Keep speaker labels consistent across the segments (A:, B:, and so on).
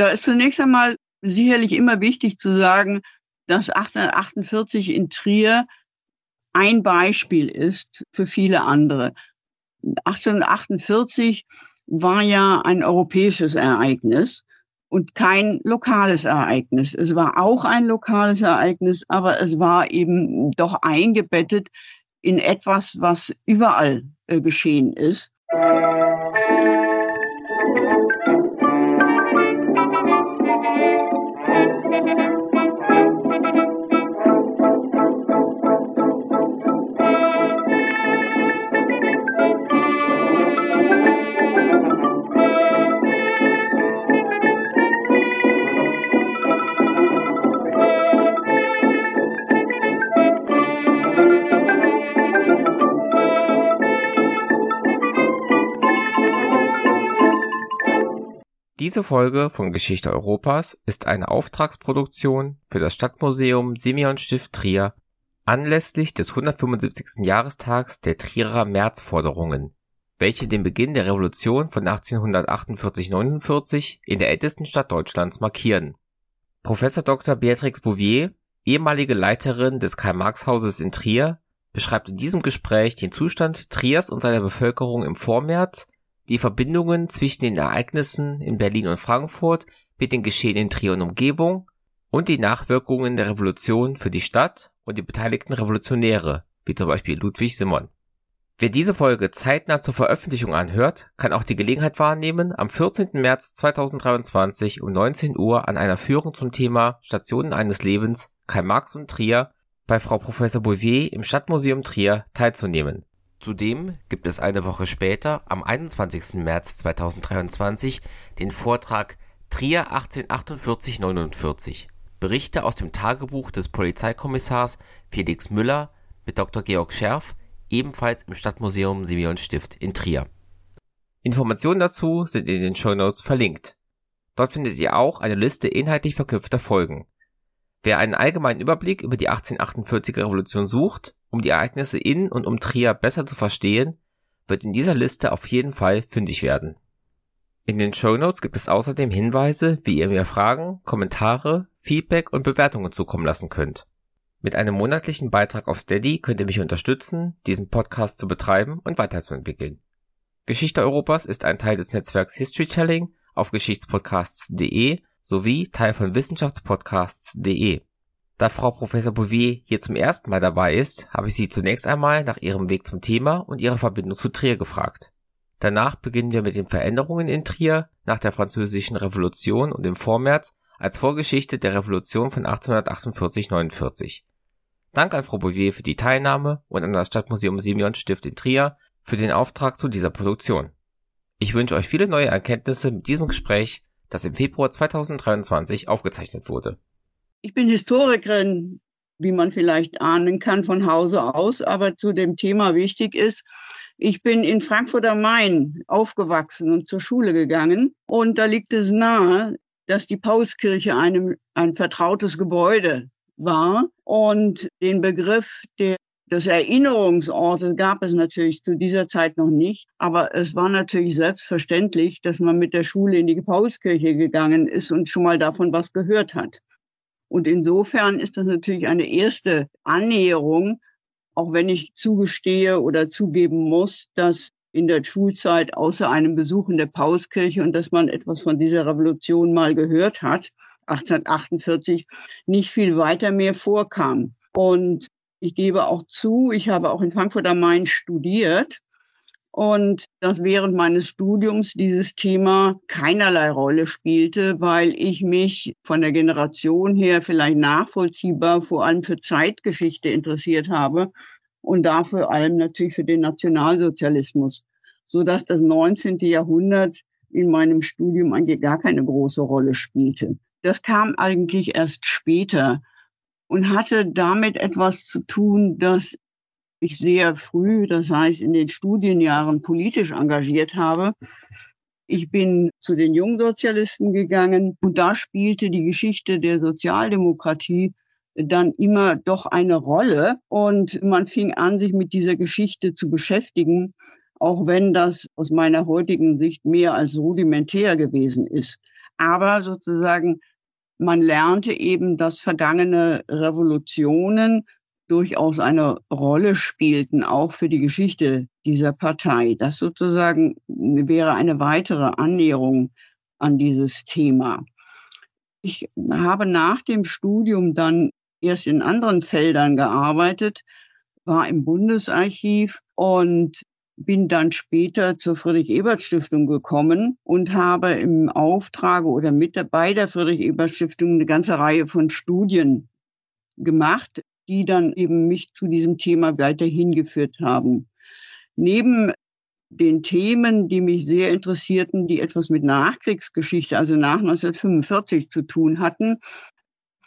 A: Da ist zunächst einmal sicherlich immer wichtig zu sagen, dass 1848 in Trier ein Beispiel ist für viele andere. 1848 war ja ein europäisches Ereignis und kein lokales Ereignis. Es war auch ein lokales Ereignis, aber es war eben doch eingebettet in etwas, was überall äh, geschehen ist.
B: Diese Folge von Geschichte Europas ist eine Auftragsproduktion für das Stadtmuseum Simeon Stift Trier anlässlich des 175. Jahrestags der Trierer Märzforderungen, welche den Beginn der Revolution von 1848-49 in der ältesten Stadt Deutschlands markieren. Professor Dr. Beatrix Bouvier, ehemalige Leiterin des Karl-Marx-Hauses in Trier, beschreibt in diesem Gespräch den Zustand Triers und seiner Bevölkerung im Vormärz die Verbindungen zwischen den Ereignissen in Berlin und Frankfurt mit den Geschehen in Trier und Umgebung und die Nachwirkungen der Revolution für die Stadt und die beteiligten Revolutionäre, wie zum Beispiel Ludwig Simon. Wer diese Folge zeitnah zur Veröffentlichung anhört, kann auch die Gelegenheit wahrnehmen, am 14. März 2023 um 19 Uhr an einer Führung zum Thema Stationen eines Lebens Karl Marx und Trier bei Frau Professor Bouvier im Stadtmuseum Trier teilzunehmen. Zudem gibt es eine Woche später, am 21. März 2023, den Vortrag Trier 1848-49 – Berichte aus dem Tagebuch des Polizeikommissars Felix Müller mit Dr. Georg Scherf, ebenfalls im Stadtmuseum Simeon-Stift in Trier. Informationen dazu sind in den Shownotes verlinkt. Dort findet ihr auch eine Liste inhaltlich verknüpfter Folgen. Wer einen allgemeinen Überblick über die 1848er Revolution sucht um die Ereignisse in und um Trier besser zu verstehen, wird in dieser Liste auf jeden Fall fündig werden. In den Show Notes gibt es außerdem Hinweise, wie ihr mir Fragen, Kommentare, Feedback und Bewertungen zukommen lassen könnt. Mit einem monatlichen Beitrag auf Steady könnt ihr mich unterstützen, diesen Podcast zu betreiben und weiterzuentwickeln. Geschichte Europas ist ein Teil des Netzwerks Historytelling auf geschichtspodcasts.de sowie Teil von wissenschaftspodcasts.de. Da Frau Professor Bouvier hier zum ersten Mal dabei ist, habe ich sie zunächst einmal nach ihrem Weg zum Thema und ihrer Verbindung zu Trier gefragt. Danach beginnen wir mit den Veränderungen in Trier nach der Französischen Revolution und im Vormärz als Vorgeschichte der Revolution von 1848-49. Dank an Frau Bouvier für die Teilnahme und an das Stadtmuseum Simeon Stift in Trier für den Auftrag zu dieser Produktion. Ich wünsche euch viele neue Erkenntnisse mit diesem Gespräch, das im Februar 2023 aufgezeichnet wurde.
A: Ich bin Historikerin, wie man vielleicht ahnen kann von Hause aus, aber zu dem Thema wichtig ist, ich bin in Frankfurt am Main aufgewachsen und zur Schule gegangen. Und da liegt es nahe, dass die Paulskirche einem, ein vertrautes Gebäude war. Und den Begriff der, des Erinnerungsortes gab es natürlich zu dieser Zeit noch nicht. Aber es war natürlich selbstverständlich, dass man mit der Schule in die Paulskirche gegangen ist und schon mal davon was gehört hat. Und insofern ist das natürlich eine erste Annäherung, auch wenn ich zugestehe oder zugeben muss, dass in der Schulzeit außer einem Besuch in der Pauskirche und dass man etwas von dieser Revolution mal gehört hat, 1848, nicht viel weiter mehr vorkam. Und ich gebe auch zu, ich habe auch in Frankfurt am Main studiert und dass während meines Studiums dieses Thema keinerlei Rolle spielte, weil ich mich von der Generation her vielleicht nachvollziehbar vor allem für Zeitgeschichte interessiert habe und dafür vor allem natürlich für den Nationalsozialismus, so dass das 19. Jahrhundert in meinem Studium eigentlich gar keine große Rolle spielte. Das kam eigentlich erst später und hatte damit etwas zu tun, dass ich sehr früh, das heißt in den Studienjahren politisch engagiert habe. Ich bin zu den Jungsozialisten gegangen und da spielte die Geschichte der Sozialdemokratie dann immer doch eine Rolle und man fing an, sich mit dieser Geschichte zu beschäftigen, auch wenn das aus meiner heutigen Sicht mehr als rudimentär gewesen ist. Aber sozusagen, man lernte eben, dass vergangene Revolutionen durchaus eine Rolle spielten, auch für die Geschichte dieser Partei. Das sozusagen wäre eine weitere Annäherung an dieses Thema. Ich habe nach dem Studium dann erst in anderen Feldern gearbeitet, war im Bundesarchiv und bin dann später zur Friedrich-Ebert-Stiftung gekommen und habe im Auftrage oder mit bei der Friedrich-Ebert-Stiftung eine ganze Reihe von Studien gemacht, die dann eben mich zu diesem Thema weiter hingeführt haben. Neben den Themen, die mich sehr interessierten, die etwas mit Nachkriegsgeschichte, also nach 1945 zu tun hatten,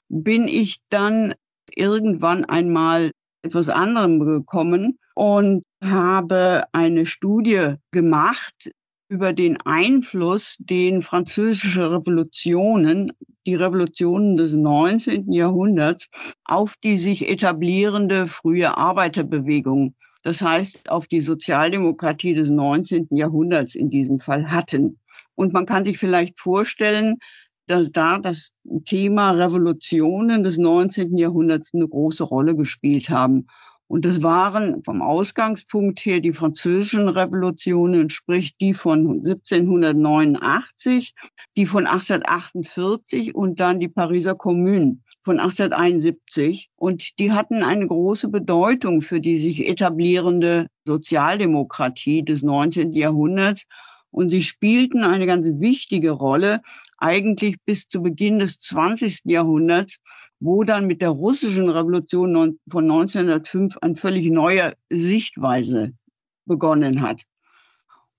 A: bin ich dann irgendwann einmal etwas anderem gekommen und habe eine Studie gemacht über den Einfluss, den französische Revolutionen, die Revolutionen des 19. Jahrhunderts auf die sich etablierende frühe Arbeiterbewegung das heißt auf die Sozialdemokratie des 19. Jahrhunderts in diesem Fall hatten. Und man kann sich vielleicht vorstellen, dass da das Thema Revolutionen des 19. Jahrhunderts eine große Rolle gespielt haben. Und das waren vom Ausgangspunkt her die französischen Revolutionen, sprich die von 1789, die von 1848 und dann die Pariser Kommune von 1871. Und die hatten eine große Bedeutung für die sich etablierende Sozialdemokratie des 19. Jahrhunderts. Und sie spielten eine ganz wichtige Rolle, eigentlich bis zu Beginn des 20. Jahrhunderts, wo dann mit der russischen Revolution von 1905 eine völlig neue Sichtweise begonnen hat.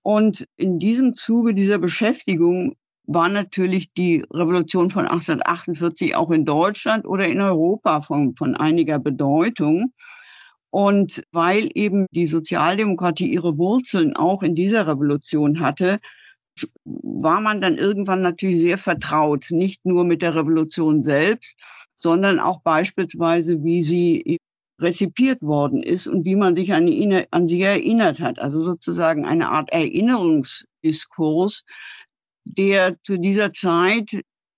A: Und in diesem Zuge dieser Beschäftigung war natürlich die Revolution von 1848 auch in Deutschland oder in Europa von, von einiger Bedeutung. Und weil eben die Sozialdemokratie ihre Wurzeln auch in dieser Revolution hatte, war man dann irgendwann natürlich sehr vertraut, nicht nur mit der Revolution selbst, sondern auch beispielsweise, wie sie rezipiert worden ist und wie man sich an, an sie erinnert hat. Also sozusagen eine Art Erinnerungsdiskurs, der zu dieser Zeit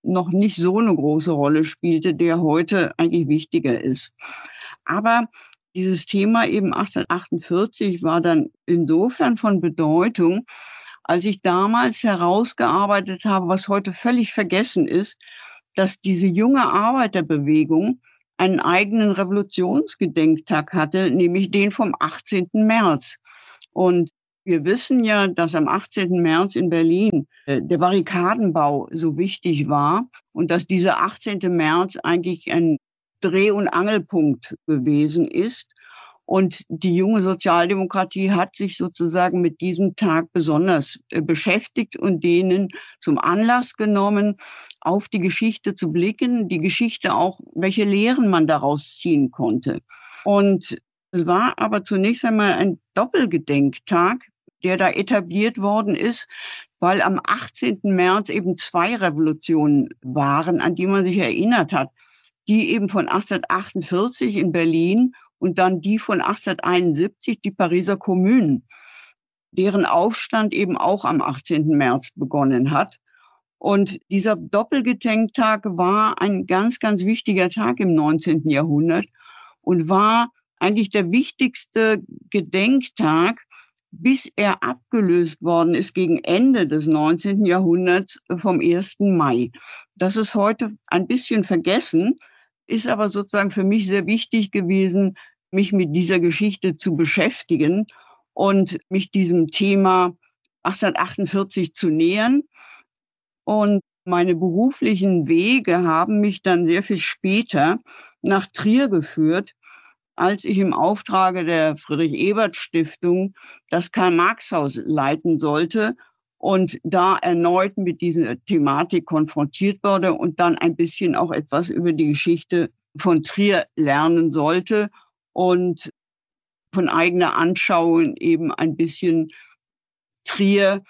A: noch nicht so eine große Rolle spielte, der heute eigentlich wichtiger ist. Aber dieses Thema eben 1848 war dann insofern von Bedeutung, als ich damals herausgearbeitet habe, was heute völlig vergessen ist, dass diese junge Arbeiterbewegung einen eigenen Revolutionsgedenktag hatte, nämlich den vom 18. März. Und wir wissen ja, dass am 18. März in Berlin äh, der Barrikadenbau so wichtig war und dass dieser 18. März eigentlich ein Dreh- und Angelpunkt gewesen ist. Und die junge Sozialdemokratie hat sich sozusagen mit diesem Tag besonders äh, beschäftigt und denen zum Anlass genommen, auf die Geschichte zu blicken, die Geschichte auch, welche Lehren man daraus ziehen konnte. Und es war aber zunächst einmal ein Doppelgedenktag, der da etabliert worden ist, weil am 18. März eben zwei Revolutionen waren, an die man sich erinnert hat. Die eben von 1848 in Berlin und dann die von 1871, die Pariser Kommune, deren Aufstand eben auch am 18. März begonnen hat. Und dieser Doppelgedenktag war ein ganz, ganz wichtiger Tag im 19. Jahrhundert und war eigentlich der wichtigste Gedenktag bis er abgelöst worden ist gegen Ende des 19. Jahrhunderts vom 1. Mai. Das ist heute ein bisschen vergessen, ist aber sozusagen für mich sehr wichtig gewesen, mich mit dieser Geschichte zu beschäftigen und mich diesem Thema 1848 zu nähern. Und meine beruflichen Wege haben mich dann sehr viel später nach Trier geführt, als ich im Auftrage der Friedrich-Ebert-Stiftung das Karl-Marx-Haus leiten sollte und da erneut mit dieser Thematik konfrontiert wurde und dann ein bisschen auch etwas über die Geschichte von Trier lernen sollte und von eigener Anschauung eben ein bisschen Trier,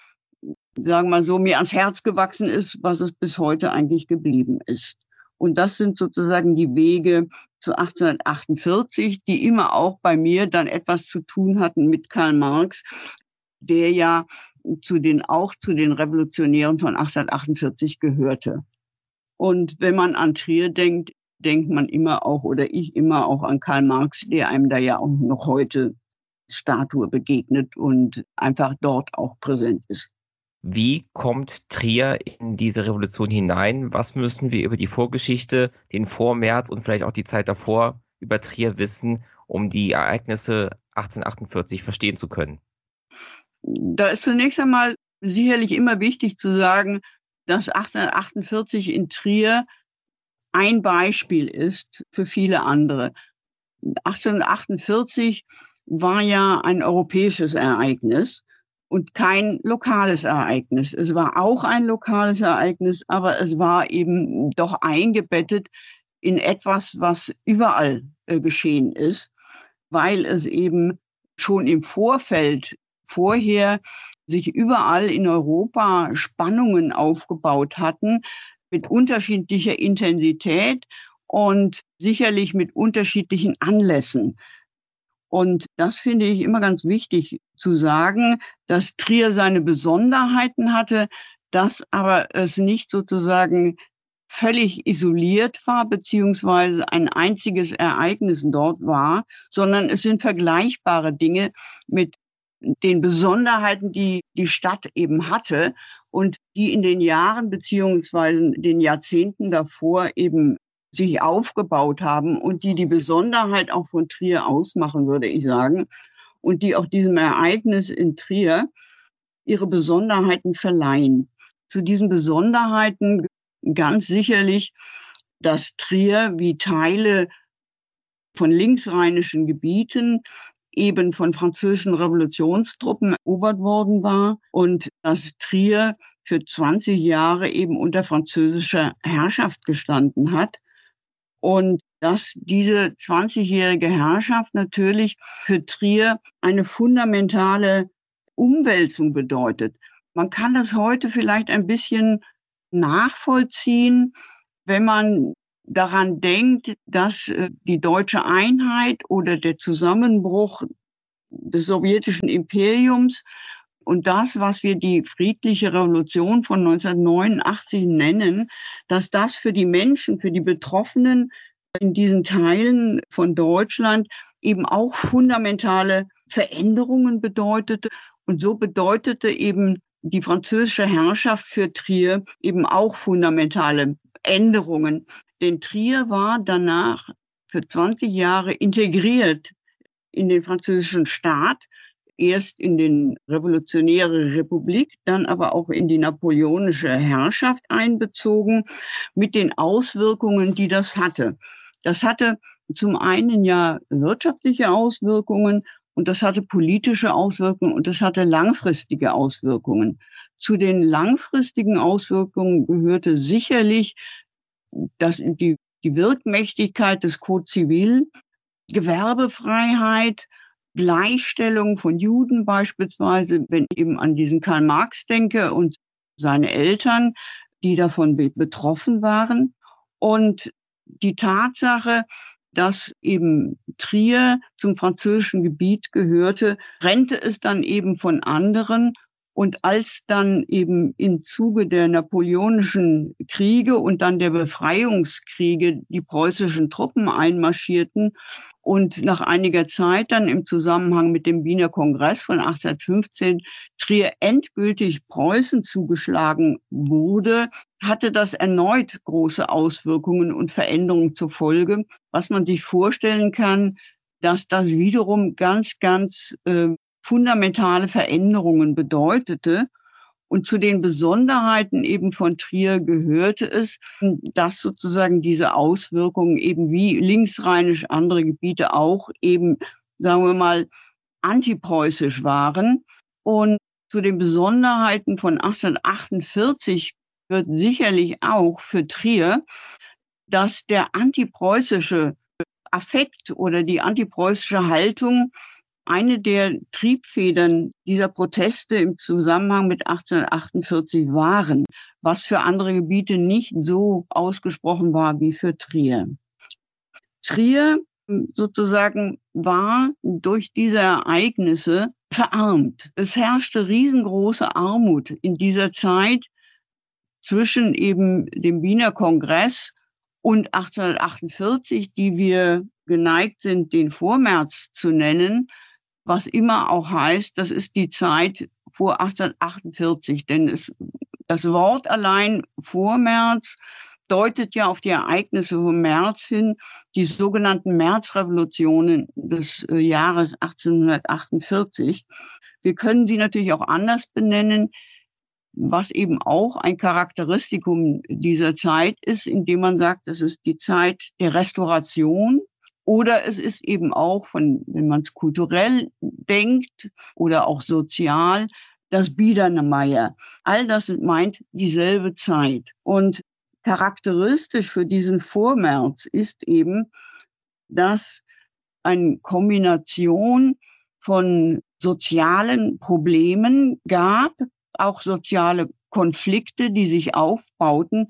A: sagen wir mal so, mir ans Herz gewachsen ist, was es bis heute eigentlich geblieben ist. Und das sind sozusagen die Wege zu 1848, die immer auch bei mir dann etwas zu tun hatten mit Karl Marx, der ja zu den, auch zu den Revolutionären von 1848 gehörte. Und wenn man an Trier denkt, denkt man immer auch oder ich immer auch an Karl Marx, der einem da ja auch noch heute Statue begegnet und einfach dort auch präsent ist.
B: Wie kommt Trier in diese Revolution hinein? Was müssen wir über die Vorgeschichte, den Vormärz und vielleicht auch die Zeit davor über Trier wissen, um die Ereignisse 1848 verstehen zu können?
A: Da ist zunächst einmal sicherlich immer wichtig zu sagen, dass 1848 in Trier ein Beispiel ist für viele andere. 1848 war ja ein europäisches Ereignis und kein lokales Ereignis. Es war auch ein lokales Ereignis, aber es war eben doch eingebettet in etwas, was überall äh, geschehen ist, weil es eben schon im Vorfeld vorher sich überall in Europa Spannungen aufgebaut hatten mit unterschiedlicher Intensität und sicherlich mit unterschiedlichen Anlässen. Und das finde ich immer ganz wichtig zu sagen, dass Trier seine Besonderheiten hatte, dass aber es nicht sozusagen völlig isoliert war, beziehungsweise ein einziges Ereignis dort war, sondern es sind vergleichbare Dinge mit den Besonderheiten, die die Stadt eben hatte und die in den Jahren beziehungsweise den Jahrzehnten davor eben sich aufgebaut haben und die die Besonderheit auch von Trier ausmachen, würde ich sagen, und die auch diesem Ereignis in Trier ihre Besonderheiten verleihen. Zu diesen Besonderheiten ganz sicherlich, dass Trier wie Teile von linksrheinischen Gebieten eben von französischen Revolutionstruppen erobert worden war und dass Trier für 20 Jahre eben unter französischer Herrschaft gestanden hat und dass diese 20-jährige Herrschaft natürlich für Trier eine fundamentale Umwälzung bedeutet. Man kann das heute vielleicht ein bisschen nachvollziehen, wenn man daran denkt, dass äh, die deutsche Einheit oder der Zusammenbruch des sowjetischen Imperiums und das, was wir die friedliche Revolution von 1989 nennen, dass das für die Menschen, für die Betroffenen in diesen Teilen von Deutschland eben auch fundamentale Veränderungen bedeutete. Und so bedeutete eben die französische Herrschaft für Trier eben auch fundamentale Änderungen. Denn Trier war danach für 20 Jahre integriert in den französischen Staat, erst in den revolutionäre Republik, dann aber auch in die napoleonische Herrschaft einbezogen, mit den Auswirkungen, die das hatte. Das hatte zum einen ja wirtschaftliche Auswirkungen und das hatte politische Auswirkungen und das hatte langfristige Auswirkungen. Zu den langfristigen Auswirkungen gehörte sicherlich dass die, die Wirkmächtigkeit des Code Zivil, Gewerbefreiheit, Gleichstellung von Juden beispielsweise, wenn ich eben an diesen Karl Marx denke und seine Eltern, die davon betroffen waren. Und die Tatsache, dass eben Trier zum französischen Gebiet gehörte, trennte es dann eben von anderen und als dann eben im Zuge der napoleonischen Kriege und dann der Befreiungskriege die preußischen Truppen einmarschierten und nach einiger Zeit dann im Zusammenhang mit dem Wiener Kongress von 1815 Trier endgültig Preußen zugeschlagen wurde, hatte das erneut große Auswirkungen und Veränderungen zur Folge, was man sich vorstellen kann, dass das wiederum ganz, ganz äh, fundamentale Veränderungen bedeutete. Und zu den Besonderheiten eben von Trier gehörte es, dass sozusagen diese Auswirkungen eben wie linksrheinisch andere Gebiete auch eben, sagen wir mal, antipreußisch waren. Und zu den Besonderheiten von 1848 wird sicherlich auch für Trier, dass der antipreußische Affekt oder die antipreußische Haltung eine der Triebfedern dieser Proteste im Zusammenhang mit 1848 waren, was für andere Gebiete nicht so ausgesprochen war wie für Trier. Trier sozusagen war durch diese Ereignisse verarmt. Es herrschte riesengroße Armut in dieser Zeit zwischen eben dem Wiener Kongress und 1848, die wir geneigt sind, den Vormärz zu nennen, was immer auch heißt, das ist die Zeit vor 1848, denn es, das Wort allein Vormärz deutet ja auf die Ereignisse vom März hin, die sogenannten Märzrevolutionen des äh, Jahres 1848. Wir können sie natürlich auch anders benennen, was eben auch ein Charakteristikum dieser Zeit ist, indem man sagt, es ist die Zeit der Restauration, oder es ist eben auch, von, wenn man es kulturell denkt oder auch sozial, das Biedermeier. All das meint dieselbe Zeit. Und charakteristisch für diesen Vormärz ist eben, dass eine Kombination von sozialen Problemen gab, auch soziale Konflikte, die sich aufbauten,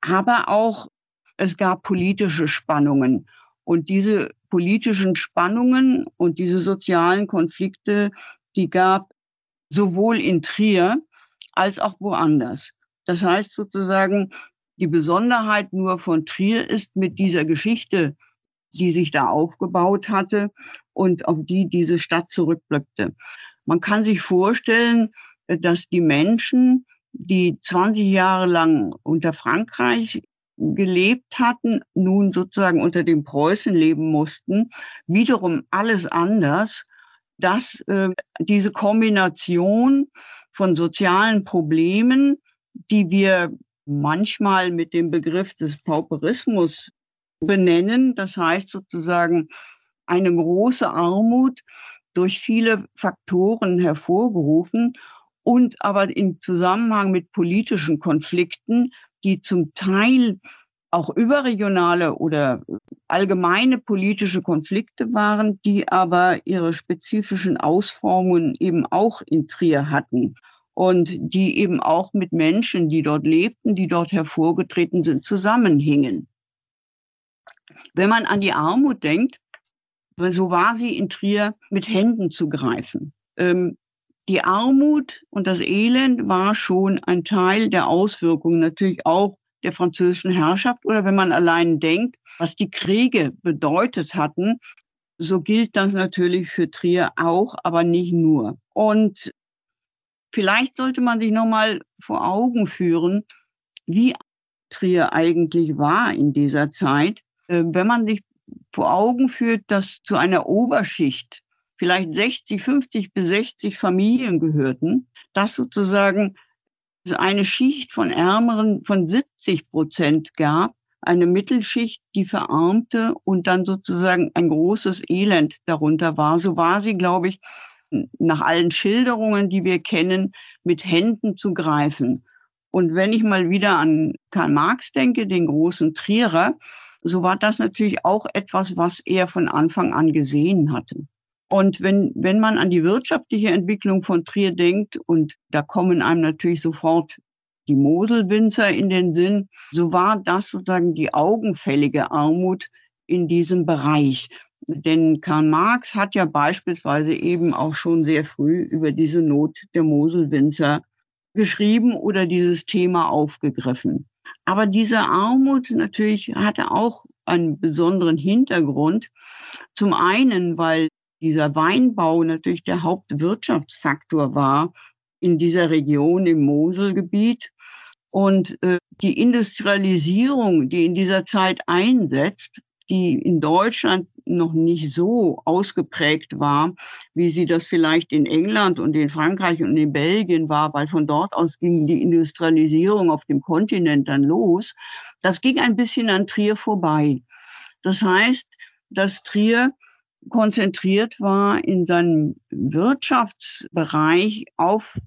A: aber auch es gab politische Spannungen. Und diese politischen Spannungen und diese sozialen Konflikte, die gab sowohl in Trier als auch woanders. Das heißt sozusagen, die Besonderheit nur von Trier ist mit dieser Geschichte, die sich da aufgebaut hatte und auf die diese Stadt zurückblickte. Man kann sich vorstellen, dass die Menschen, die 20 Jahre lang unter Frankreich gelebt hatten, nun sozusagen unter dem Preußen leben mussten, wiederum alles anders, dass äh, diese Kombination von sozialen Problemen, die wir manchmal mit dem Begriff des Pauperismus benennen, das heißt sozusagen eine große Armut durch viele Faktoren hervorgerufen und aber im Zusammenhang mit politischen Konflikten die zum Teil auch überregionale oder allgemeine politische Konflikte waren, die aber ihre spezifischen Ausformungen eben auch in Trier hatten und die eben auch mit Menschen, die dort lebten, die dort hervorgetreten sind, zusammenhingen. Wenn man an die Armut denkt, so war sie in Trier mit Händen zu greifen. Ähm, die Armut und das Elend war schon ein Teil der Auswirkungen natürlich auch der französischen Herrschaft oder wenn man allein denkt, was die Kriege bedeutet hatten, so gilt das natürlich für Trier auch, aber nicht nur. Und vielleicht sollte man sich nochmal vor Augen führen, wie Trier eigentlich war in dieser Zeit. Äh, wenn man sich vor Augen führt, dass zu einer Oberschicht vielleicht 60, 50 bis 60 Familien gehörten, dass sozusagen eine Schicht von Ärmeren von 70 Prozent gab, eine Mittelschicht, die verarmte und dann sozusagen ein großes Elend darunter war. So war sie, glaube ich, nach allen Schilderungen, die wir kennen, mit Händen zu greifen. Und wenn ich mal wieder an Karl Marx denke, den großen Trierer, so war das natürlich auch etwas, was er von Anfang an gesehen hatte. Und wenn, wenn man an die wirtschaftliche Entwicklung von Trier denkt, und da kommen einem natürlich sofort die Moselwinzer in den Sinn, so war das sozusagen die augenfällige Armut in diesem Bereich. Denn Karl Marx hat ja beispielsweise eben auch schon sehr früh über diese Not der Moselwinzer geschrieben oder dieses Thema aufgegriffen. Aber diese Armut natürlich hatte auch einen besonderen Hintergrund. Zum einen, weil dieser Weinbau natürlich der Hauptwirtschaftsfaktor war in dieser Region im Moselgebiet. Und äh, die Industrialisierung, die in dieser Zeit einsetzt, die in Deutschland noch nicht so ausgeprägt war, wie sie das vielleicht in England und in Frankreich und in Belgien war, weil von dort aus ging die Industrialisierung auf dem Kontinent dann los. Das ging ein bisschen an Trier vorbei. Das heißt, dass Trier konzentriert war in seinem Wirtschaftsbereich auf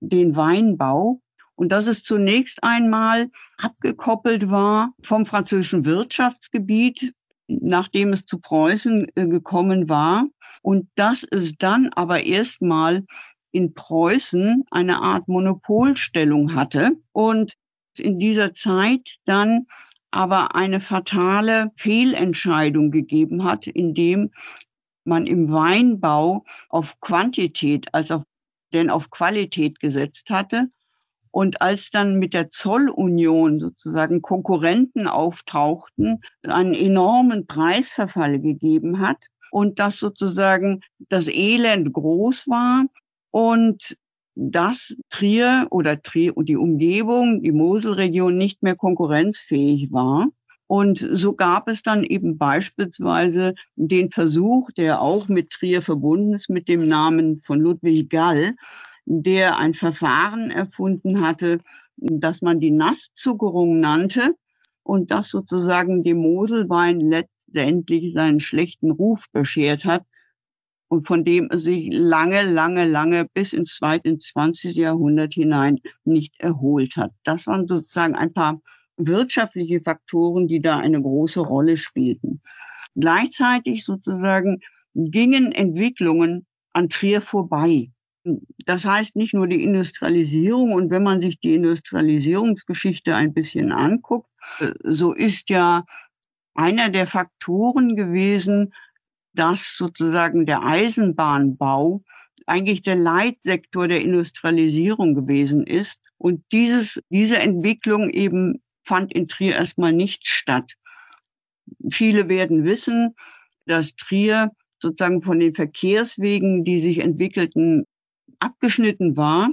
A: den Weinbau. Und dass es zunächst einmal abgekoppelt war vom französischen Wirtschaftsgebiet, nachdem es zu Preußen äh, gekommen war. Und dass es dann aber erstmal in Preußen eine Art Monopolstellung hatte und in dieser Zeit dann aber eine fatale Fehlentscheidung gegeben hat, indem man im Weinbau auf Quantität als auf, denn auf Qualität gesetzt hatte. Und als dann mit der Zollunion sozusagen Konkurrenten auftauchten, einen enormen Preisverfall gegeben hat und dass sozusagen das Elend groß war und dass Trier oder Trier und die Umgebung, die Moselregion nicht mehr konkurrenzfähig war. Und so gab es dann eben beispielsweise den Versuch, der auch mit Trier verbunden ist, mit dem Namen von Ludwig Gall, der ein Verfahren erfunden hatte, das man die Nasszuckerung nannte und das sozusagen dem Moselwein letztendlich seinen schlechten Ruf beschert hat und von dem sich lange, lange, lange bis ins zweite, ins 20. Jahrhundert hinein nicht erholt hat. Das waren sozusagen ein paar wirtschaftliche Faktoren, die da eine große Rolle spielten. Gleichzeitig sozusagen gingen Entwicklungen an Trier vorbei. Das heißt nicht nur die Industrialisierung. Und wenn man sich die Industrialisierungsgeschichte ein bisschen anguckt, so ist ja einer der Faktoren gewesen, dass sozusagen der Eisenbahnbau eigentlich der Leitsektor der Industrialisierung gewesen ist. Und dieses, diese Entwicklung eben fand in Trier erstmal nicht statt. Viele werden wissen, dass Trier sozusagen von den Verkehrswegen, die sich entwickelten, abgeschnitten war.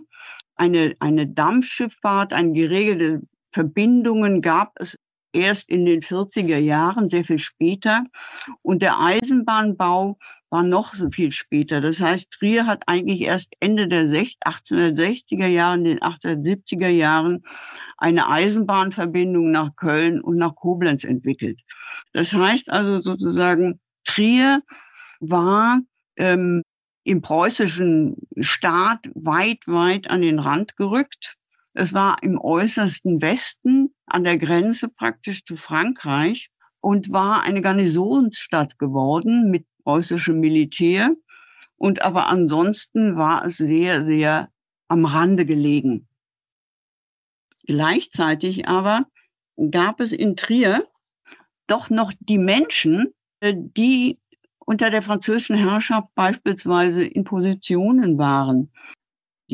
A: Eine, eine Dampfschifffahrt, eine geregelte Verbindungen gab es erst in den 40er Jahren, sehr viel später. Und der Eisenbahnbau war noch so viel später. Das heißt, Trier hat eigentlich erst Ende der 1860er Jahre, den 1870er Jahren eine Eisenbahnverbindung nach Köln und nach Koblenz entwickelt. Das heißt also sozusagen, Trier war ähm, im preußischen Staat weit, weit an den Rand gerückt. Es war im äußersten Westen, an der Grenze praktisch zu Frankreich und war eine Garnisonsstadt geworden mit preußischem Militär. Und aber ansonsten war es sehr, sehr am Rande gelegen. Gleichzeitig aber gab es in Trier doch noch die Menschen, äh, die unter der französischen Herrschaft beispielsweise in Positionen waren.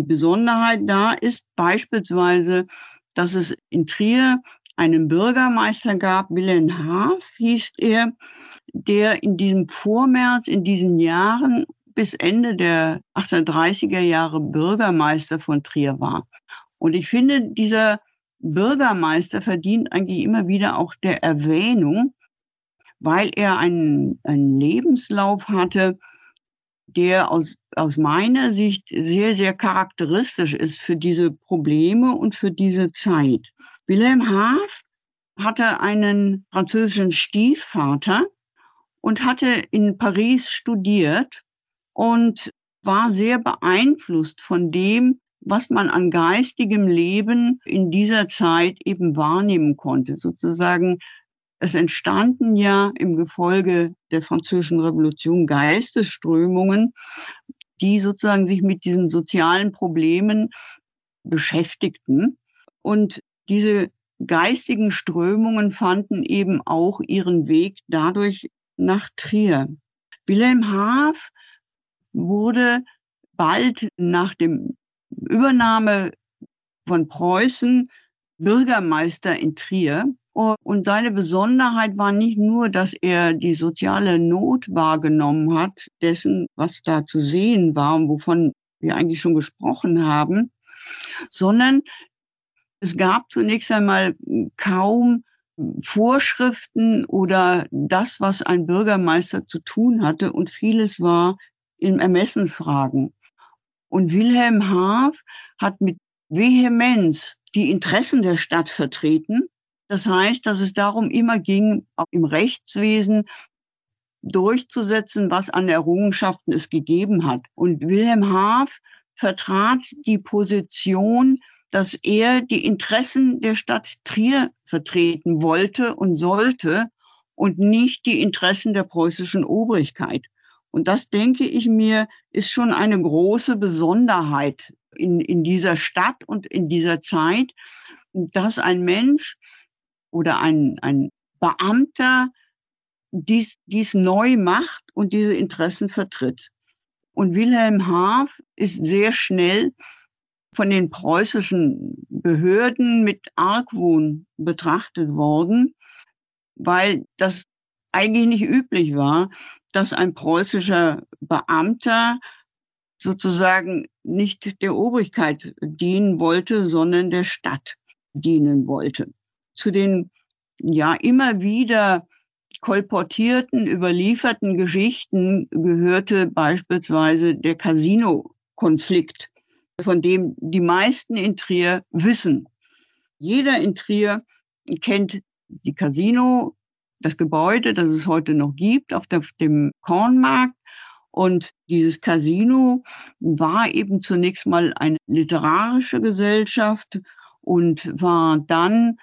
A: Die Besonderheit da ist beispielsweise, dass es in Trier einen Bürgermeister gab, Wilhelm Haaf hieß er, der in diesem Vormärz, in diesen Jahren bis Ende der 1830er Jahre Bürgermeister von Trier war. Und ich finde, dieser Bürgermeister verdient eigentlich immer wieder auch der Erwähnung, weil er einen, einen Lebenslauf hatte, der aus, aus meiner Sicht sehr, sehr charakteristisch ist für diese Probleme und für diese Zeit. Wilhelm Haaf hatte einen französischen Stiefvater und hatte in Paris studiert und war sehr beeinflusst von dem, was man an geistigem Leben in dieser Zeit eben wahrnehmen konnte. Sozusagen es entstanden ja im Gefolge der französischen Revolution Geistesströmungen, die sozusagen sich mit diesen sozialen Problemen beschäftigten. Und diese geistigen Strömungen fanden eben auch ihren Weg dadurch nach Trier. Wilhelm Haaf wurde bald nach dem Übernahme von Preußen Bürgermeister in Trier und seine Besonderheit war nicht nur, dass er die soziale Not wahrgenommen hat, dessen, was da zu sehen war und wovon wir eigentlich schon gesprochen haben, sondern es gab zunächst einmal kaum Vorschriften oder das, was ein Bürgermeister zu tun hatte und vieles war in Ermessensfragen. Und Wilhelm Haaf hat mit Vehemenz die Interessen der Stadt vertreten das heißt, dass es darum immer ging, auch im Rechtswesen durchzusetzen, was an Errungenschaften es gegeben hat. Und Wilhelm Haaf vertrat die Position, dass er die Interessen der Stadt Trier vertreten wollte und sollte und nicht die Interessen der preußischen Obrigkeit. Und das, denke ich mir, ist schon eine große Besonderheit in, in dieser Stadt und in dieser Zeit, dass ein Mensch oder ein, ein Beamter dies, dies neu macht und diese Interessen vertritt. Und Wilhelm Haaf ist sehr schnell von den preußischen Behörden mit Argwohn betrachtet worden, weil das eigentlich nicht üblich war, dass ein preußischer Beamter sozusagen nicht der Obrigkeit dienen wollte, sondern der Stadt dienen wollte. Zu den ja immer wieder kolportierten, überlieferten Geschichten gehörte beispielsweise der Casino-Konflikt, von dem die meisten in Trier wissen. Jeder in Trier kennt die Casino, das Gebäude, das es heute noch gibt, auf dem Kornmarkt. Und dieses Casino war eben zunächst mal eine literarische Gesellschaft und war dann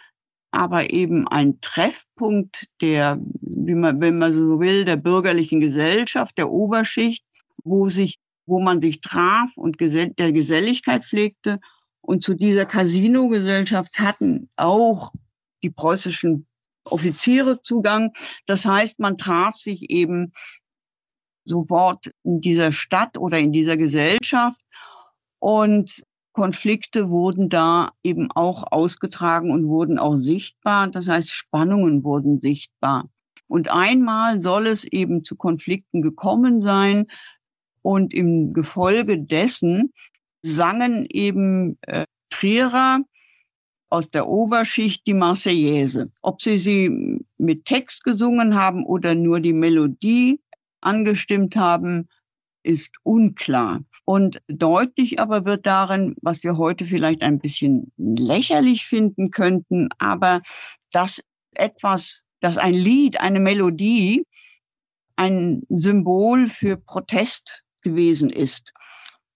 A: aber eben ein Treffpunkt der, wie man, wenn man so will, der bürgerlichen Gesellschaft, der Oberschicht, wo sich, wo man sich traf und der Geselligkeit pflegte. Und zu dieser Casino-Gesellschaft hatten auch die preußischen Offiziere Zugang. Das heißt, man traf sich eben sofort in dieser Stadt oder in dieser Gesellschaft und Konflikte wurden da eben auch ausgetragen und wurden auch sichtbar. Das heißt, Spannungen wurden sichtbar. Und einmal soll es eben zu Konflikten gekommen sein. Und im Gefolge dessen sangen eben äh, Trierer aus der Oberschicht die Marseillaise. Ob sie sie mit Text gesungen haben oder nur die Melodie angestimmt haben, ist unklar. Und deutlich aber wird darin, was wir heute vielleicht ein bisschen lächerlich finden könnten, aber dass etwas, dass ein Lied, eine Melodie ein Symbol für Protest gewesen ist.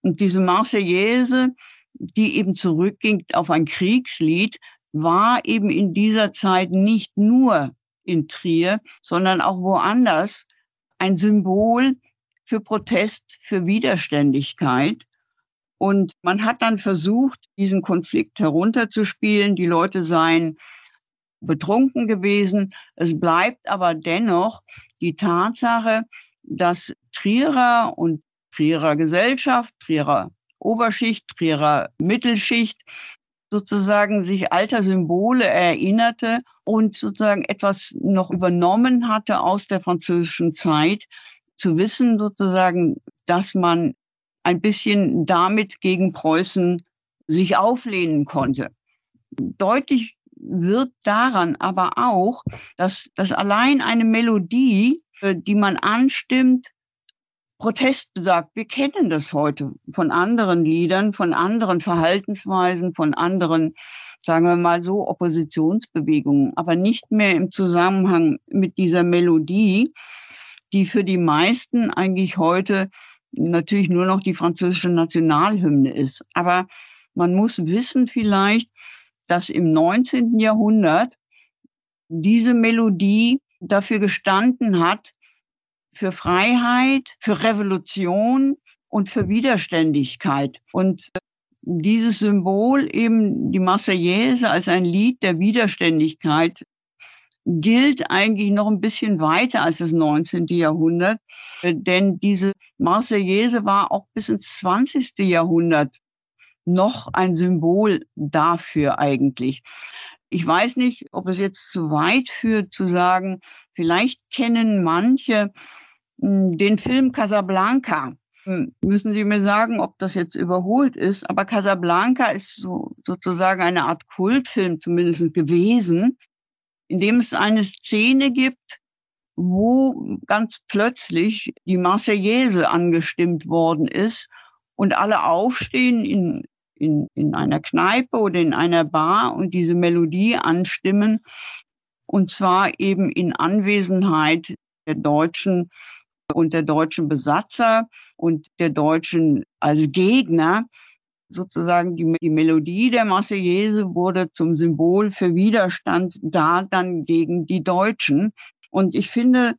A: Und diese Marseillaise, die eben zurückging auf ein Kriegslied, war eben in dieser Zeit nicht nur in Trier, sondern auch woanders ein Symbol für Protest, für Widerständigkeit. Und man hat dann versucht, diesen Konflikt herunterzuspielen. Die Leute seien betrunken gewesen. Es bleibt aber dennoch die Tatsache, dass Trierer und Trierer Gesellschaft, Trierer Oberschicht, Trierer Mittelschicht sozusagen sich alter Symbole erinnerte und sozusagen etwas noch übernommen hatte aus der französischen Zeit, zu wissen sozusagen, dass man ein bisschen damit gegen Preußen sich auflehnen konnte. Deutlich wird daran aber auch, dass, dass allein eine Melodie, äh, die man anstimmt, Protest besagt. Wir kennen das heute von anderen Liedern, von anderen Verhaltensweisen, von anderen, sagen wir mal so, Oppositionsbewegungen, aber nicht mehr im Zusammenhang mit dieser Melodie, die für die meisten eigentlich heute natürlich nur noch die französische Nationalhymne ist. Aber man muss wissen vielleicht, dass im 19. Jahrhundert diese Melodie dafür gestanden hat, für Freiheit, für Revolution und für Widerständigkeit. Und dieses Symbol eben die Marseillaise als ein Lied der Widerständigkeit gilt eigentlich noch ein bisschen weiter als das 19. Jahrhundert, denn diese Marseillaise war auch bis ins 20. Jahrhundert noch ein Symbol dafür eigentlich. Ich weiß nicht, ob es jetzt zu weit führt zu sagen, vielleicht kennen manche hm, den Film Casablanca. Hm, müssen Sie mir sagen, ob das jetzt überholt ist. Aber Casablanca ist so, sozusagen eine Art Kultfilm zumindest gewesen in dem es eine Szene gibt, wo ganz plötzlich die Marseillaise angestimmt worden ist und alle aufstehen in, in, in einer Kneipe oder in einer Bar und diese Melodie anstimmen. Und zwar eben in Anwesenheit der Deutschen und der deutschen Besatzer und der Deutschen als Gegner sozusagen die, die Melodie der Marseillaise wurde zum Symbol für Widerstand da dann gegen die Deutschen. Und ich finde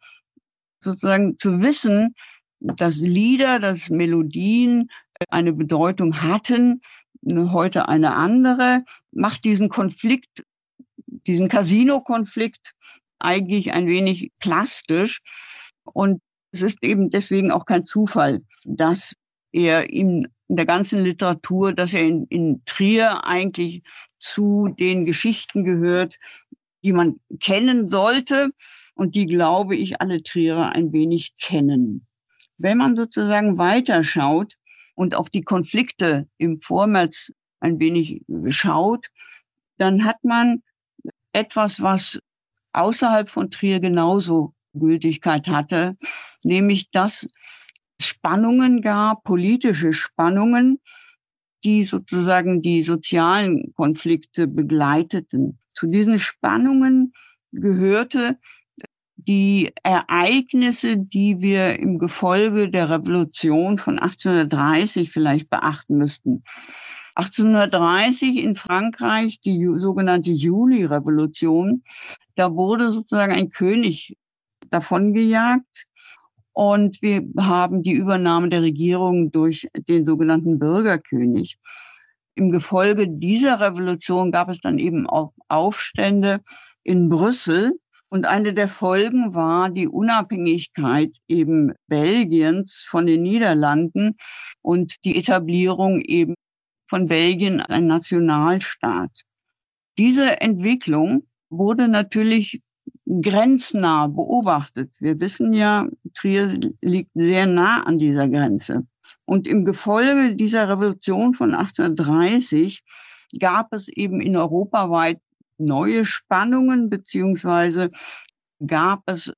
A: sozusagen zu wissen, dass Lieder, dass Melodien eine Bedeutung hatten, heute eine andere, macht diesen Konflikt, diesen Casino-Konflikt eigentlich ein wenig plastisch. Und es ist eben deswegen auch kein Zufall, dass er in, in der ganzen Literatur, dass er in, in Trier eigentlich zu den Geschichten gehört, die man kennen sollte und die, glaube ich, alle Trierer ein wenig kennen. Wenn man sozusagen weiterschaut und auf die Konflikte im Vormärz ein wenig schaut, dann hat man etwas, was außerhalb von Trier genauso Gültigkeit hatte, nämlich dass Spannungen gab, politische Spannungen, die sozusagen die sozialen Konflikte begleiteten. Zu diesen Spannungen gehörte die Ereignisse, die wir im Gefolge der Revolution von 1830 vielleicht beachten müssten. 1830 in Frankreich die sogenannte Juli-Revolution. Da wurde sozusagen ein König davongejagt und wir haben die Übernahme der Regierung durch den sogenannten Bürgerkönig. Im Gefolge dieser Revolution gab es dann eben auch Aufstände in Brüssel. Und eine der Folgen war die Unabhängigkeit eben Belgiens von den Niederlanden und die Etablierung eben von Belgien ein Nationalstaat. Diese Entwicklung wurde natürlich grenznah beobachtet. Wir wissen ja, Trier liegt sehr nah an dieser Grenze. Und im Gefolge dieser Revolution von 1830 gab es eben in Europa weit neue Spannungen, beziehungsweise gab es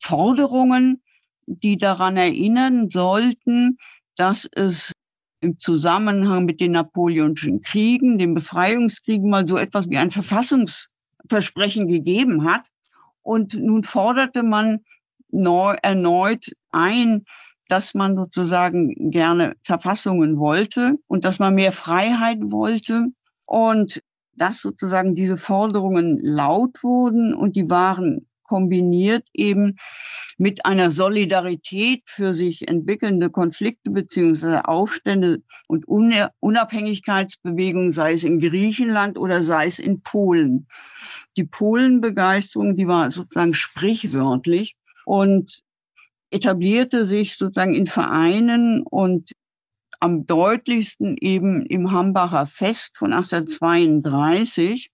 A: Forderungen, die daran erinnern sollten, dass es im Zusammenhang mit den Napoleonischen Kriegen, den Befreiungskriegen mal so etwas wie ein Verfassungsversprechen gegeben hat. Und nun forderte man neu, erneut ein, dass man sozusagen gerne Verfassungen wollte und dass man mehr Freiheit wollte. Und dass sozusagen diese Forderungen laut wurden und die waren kombiniert eben mit einer Solidarität für sich entwickelnde Konflikte beziehungsweise Aufstände und Unabhängigkeitsbewegungen, sei es in Griechenland oder sei es in Polen. Die Polenbegeisterung, die war sozusagen sprichwörtlich und etablierte sich sozusagen in Vereinen und am deutlichsten eben im Hambacher Fest von 1832,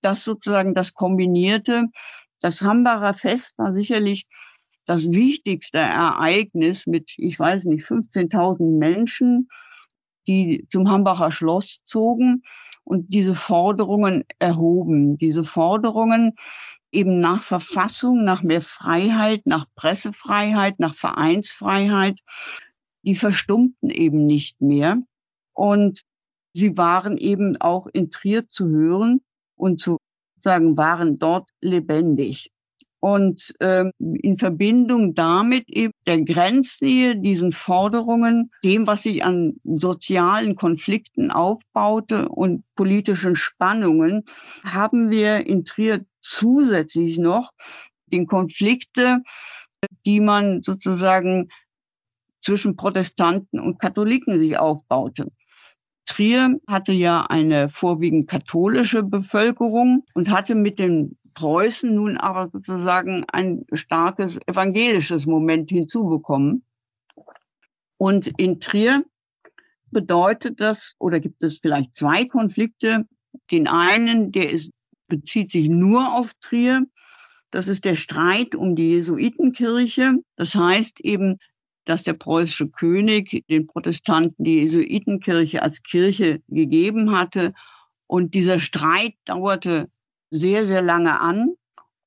A: das sozusagen das kombinierte. Das Hambacher Fest war sicherlich das wichtigste Ereignis mit, ich weiß nicht, 15.000 Menschen, die zum Hambacher Schloss zogen und diese Forderungen erhoben. Diese Forderungen eben nach Verfassung, nach mehr Freiheit, nach Pressefreiheit, nach Vereinsfreiheit, die verstummten eben nicht mehr. Und sie waren eben auch in Trier zu hören und zu sagen, waren dort lebendig. Und ähm, in Verbindung damit eben der Grenznähe, diesen Forderungen, dem, was sich an sozialen Konflikten aufbaute und politischen Spannungen, haben wir in Trier zusätzlich noch den Konflikte, die man sozusagen zwischen Protestanten und Katholiken sich aufbaute. Trier hatte ja eine vorwiegend katholische Bevölkerung und hatte mit den Preußen nun aber sozusagen ein starkes evangelisches Moment hinzubekommen. Und in Trier bedeutet das, oder gibt es vielleicht zwei Konflikte. Den einen, der ist, bezieht sich nur auf Trier. Das ist der Streit um die Jesuitenkirche. Das heißt eben, dass der preußische König den Protestanten die Jesuitenkirche als Kirche gegeben hatte. Und dieser Streit dauerte sehr, sehr lange an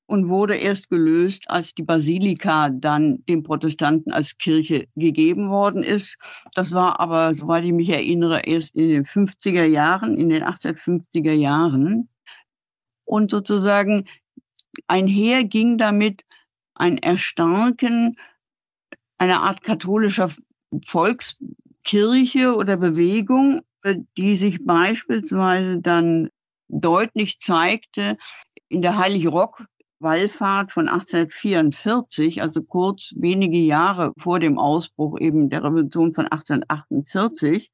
A: und wurde erst gelöst, als die Basilika dann den Protestanten als Kirche gegeben worden ist. Das war aber, soweit ich mich erinnere, erst in den 50er Jahren, in den 1850er Jahren. Und sozusagen einher ging damit ein Erstarken einer Art katholischer Volkskirche oder Bewegung, die sich beispielsweise dann deutlich zeigte in der Heilig-Rock-Wallfahrt von 1844, also kurz wenige Jahre vor dem Ausbruch eben der Revolution von 1848,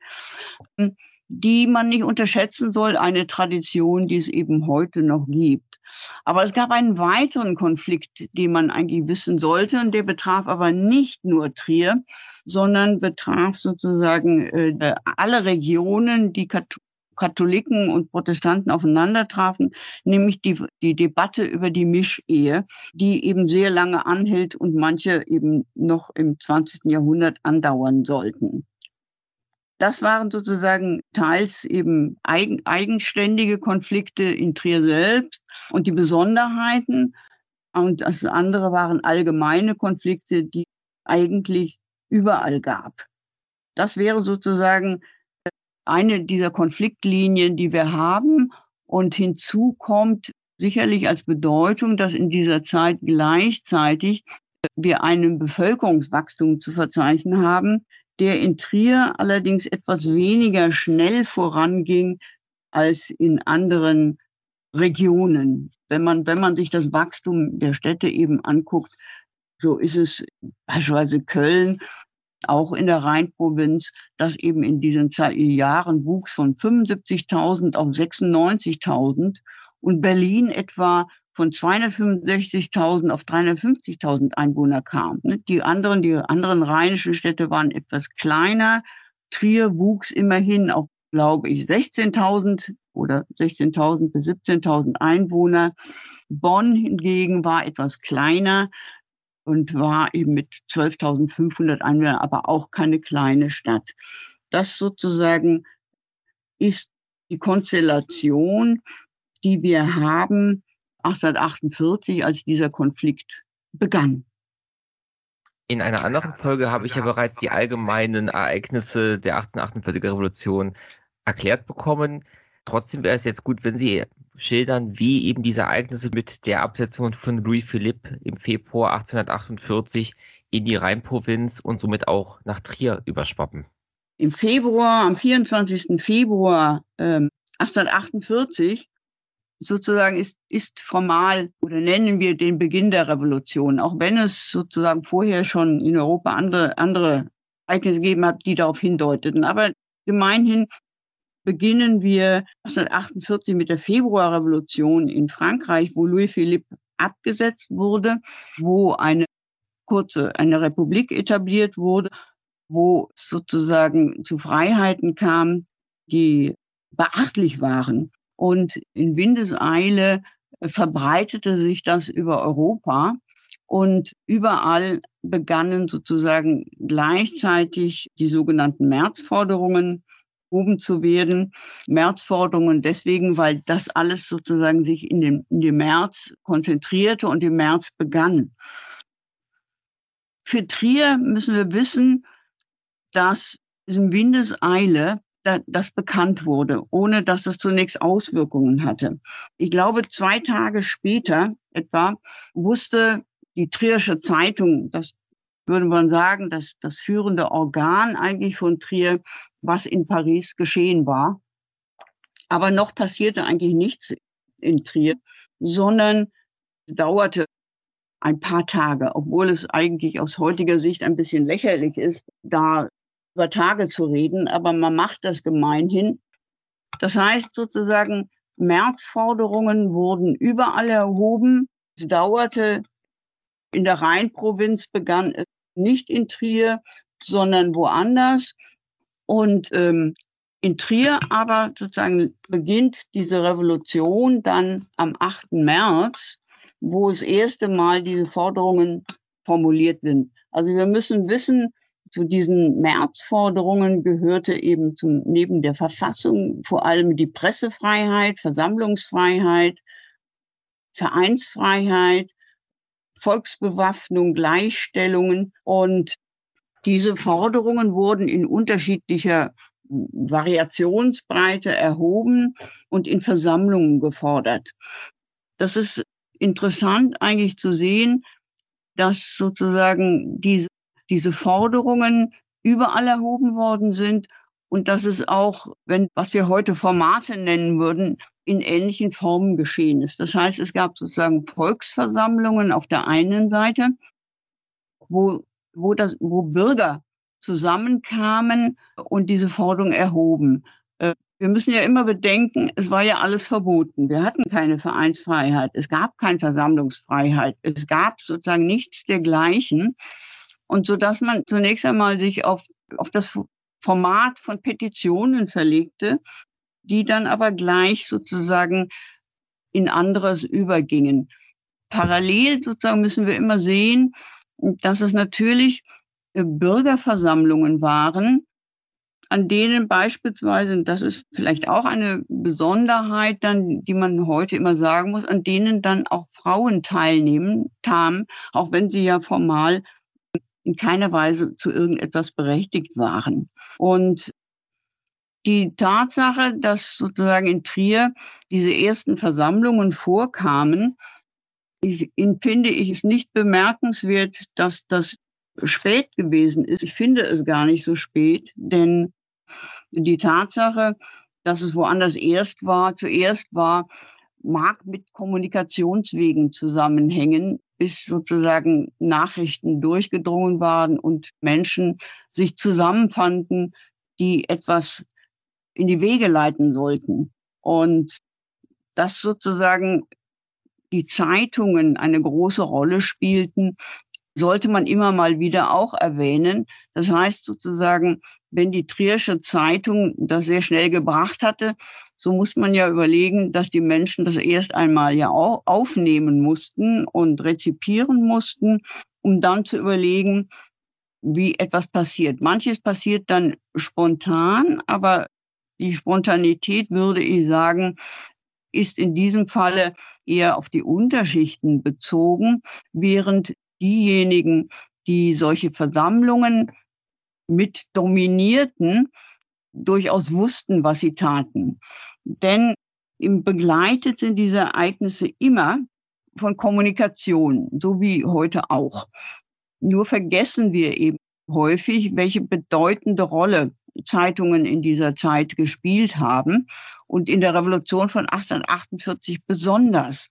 A: die man nicht unterschätzen soll, eine Tradition, die es eben heute noch gibt. Aber es gab einen weiteren Konflikt, den man eigentlich wissen sollte, und der betraf aber nicht nur Trier, sondern betraf sozusagen äh, alle Regionen, die Katholiken und Protestanten aufeinandertrafen, nämlich die, die Debatte über die Mischehe, die eben sehr lange anhält und manche eben noch im 20. Jahrhundert andauern sollten. Das waren sozusagen teils eben eigen, eigenständige Konflikte in Trier selbst und die Besonderheiten. Und das andere waren allgemeine Konflikte, die eigentlich überall gab. Das wäre sozusagen eine dieser Konfliktlinien, die wir haben. Und hinzu kommt sicherlich als Bedeutung, dass in dieser Zeit gleichzeitig wir einen Bevölkerungswachstum zu verzeichnen haben, der in Trier allerdings etwas weniger schnell voranging als in anderen Regionen. Wenn man, wenn man sich das Wachstum der Städte eben anguckt, so ist es beispielsweise Köln auch in der Rheinprovinz, das eben in diesen Jahren wuchs von 75.000 auf 96.000 und Berlin etwa von 265.000 auf 350.000 Einwohner kam. Ne? Die anderen, die anderen rheinischen Städte waren etwas kleiner. Trier wuchs immerhin auf, glaube ich, 16.000 oder 16.000 bis 17.000 Einwohner. Bonn hingegen war etwas kleiner und war eben mit 12.500 Einwohnern, aber auch keine kleine Stadt. Das sozusagen ist die Konstellation, die wir haben 1848, als dieser Konflikt begann.
B: In einer anderen Folge habe ich ja bereits die allgemeinen Ereignisse der 1848er Revolution erklärt bekommen. Trotzdem wäre es jetzt gut, wenn Sie schildern, wie eben diese Ereignisse mit der Absetzung von Louis Philippe im Februar 1848 in die Rheinprovinz und somit auch nach Trier überschwappen.
A: Im Februar, am 24. Februar ähm, 1848 sozusagen ist, ist formal oder nennen wir den Beginn der Revolution, auch wenn es sozusagen vorher schon in Europa andere, andere Ereignisse gegeben hat, die darauf hindeuteten. Aber gemeinhin beginnen wir 1848 mit der Februarrevolution in Frankreich, wo Louis Philippe abgesetzt wurde, wo eine kurze, eine Republik etabliert wurde, wo sozusagen zu Freiheiten kam, die beachtlich waren. Und in Windeseile verbreitete sich das über Europa und überall begannen sozusagen gleichzeitig die sogenannten Märzforderungen oben zu werden. Märzforderungen deswegen, weil das alles sozusagen sich in dem, in dem März konzentrierte und im März begann. Für Trier müssen wir wissen, dass in Windeseile das bekannt wurde, ohne dass das zunächst Auswirkungen hatte. Ich glaube, zwei Tage später etwa wusste die Trierische Zeitung, das würde man sagen, dass das führende Organ eigentlich von Trier, was in Paris geschehen war. Aber noch passierte eigentlich nichts in Trier, sondern dauerte ein paar Tage, obwohl es eigentlich aus heutiger Sicht ein bisschen lächerlich ist, da über Tage zu reden, aber man macht das gemeinhin. Das heißt sozusagen, Märzforderungen wurden überall erhoben. Es dauerte in der Rheinprovinz begann es nicht in Trier, sondern woanders. Und ähm, in Trier aber sozusagen beginnt diese Revolution dann am 8. März, wo das erste Mal diese Forderungen formuliert sind. Also wir müssen wissen, zu diesen Märzforderungen gehörte eben zum, neben der Verfassung vor allem die Pressefreiheit, Versammlungsfreiheit, Vereinsfreiheit, Volksbewaffnung, Gleichstellungen. Und diese Forderungen wurden in unterschiedlicher Variationsbreite erhoben und in Versammlungen gefordert. Das ist interessant eigentlich zu sehen, dass sozusagen diese, diese Forderungen überall erhoben worden sind und dass es auch, wenn, was wir heute Formate nennen würden, in ähnlichen Formen geschehen ist. Das heißt, es gab sozusagen Volksversammlungen auf der einen Seite, wo, wo, das, wo Bürger zusammenkamen und diese Forderung erhoben. Äh, wir müssen ja immer bedenken, es war ja alles verboten. Wir hatten keine Vereinsfreiheit, es gab keine Versammlungsfreiheit, es gab sozusagen nichts dergleichen. Und so dass man zunächst einmal sich auf, auf das Format von Petitionen verlegte, die dann aber gleich sozusagen in anderes übergingen. Parallel sozusagen müssen wir immer sehen, dass es natürlich äh, Bürgerversammlungen waren, an denen beispielsweise, das ist vielleicht auch eine Besonderheit dann, die man heute immer sagen muss, an denen dann auch Frauen teilnehmen, tamen, auch wenn sie ja formal in keiner Weise zu irgendetwas berechtigt waren. Und die Tatsache, dass sozusagen in Trier diese ersten Versammlungen vorkamen, ich, finde ich es nicht bemerkenswert, dass das spät gewesen ist. Ich finde es gar nicht so spät, denn die Tatsache, dass es woanders erst war, zuerst war, mag mit Kommunikationswegen zusammenhängen, bis sozusagen Nachrichten durchgedrungen waren und Menschen sich zusammenfanden, die etwas in die Wege leiten sollten. Und dass sozusagen die Zeitungen eine große Rolle spielten, sollte man immer mal wieder auch erwähnen. Das heißt sozusagen, wenn die Triersche Zeitung das sehr schnell gebracht hatte, so muss man ja überlegen, dass die Menschen das erst einmal ja auch aufnehmen mussten und rezipieren mussten, um dann zu überlegen, wie etwas passiert. Manches passiert dann spontan, aber die Spontanität, würde ich sagen, ist in diesem Falle eher auf die Unterschichten bezogen, während diejenigen, die solche Versammlungen mit dominierten, durchaus wussten, was sie taten. Denn im begleitet sind diese Ereignisse immer von Kommunikation, so wie heute auch. Nur vergessen wir eben häufig, welche bedeutende Rolle Zeitungen in dieser Zeit gespielt haben und in der Revolution von 1848 besonders.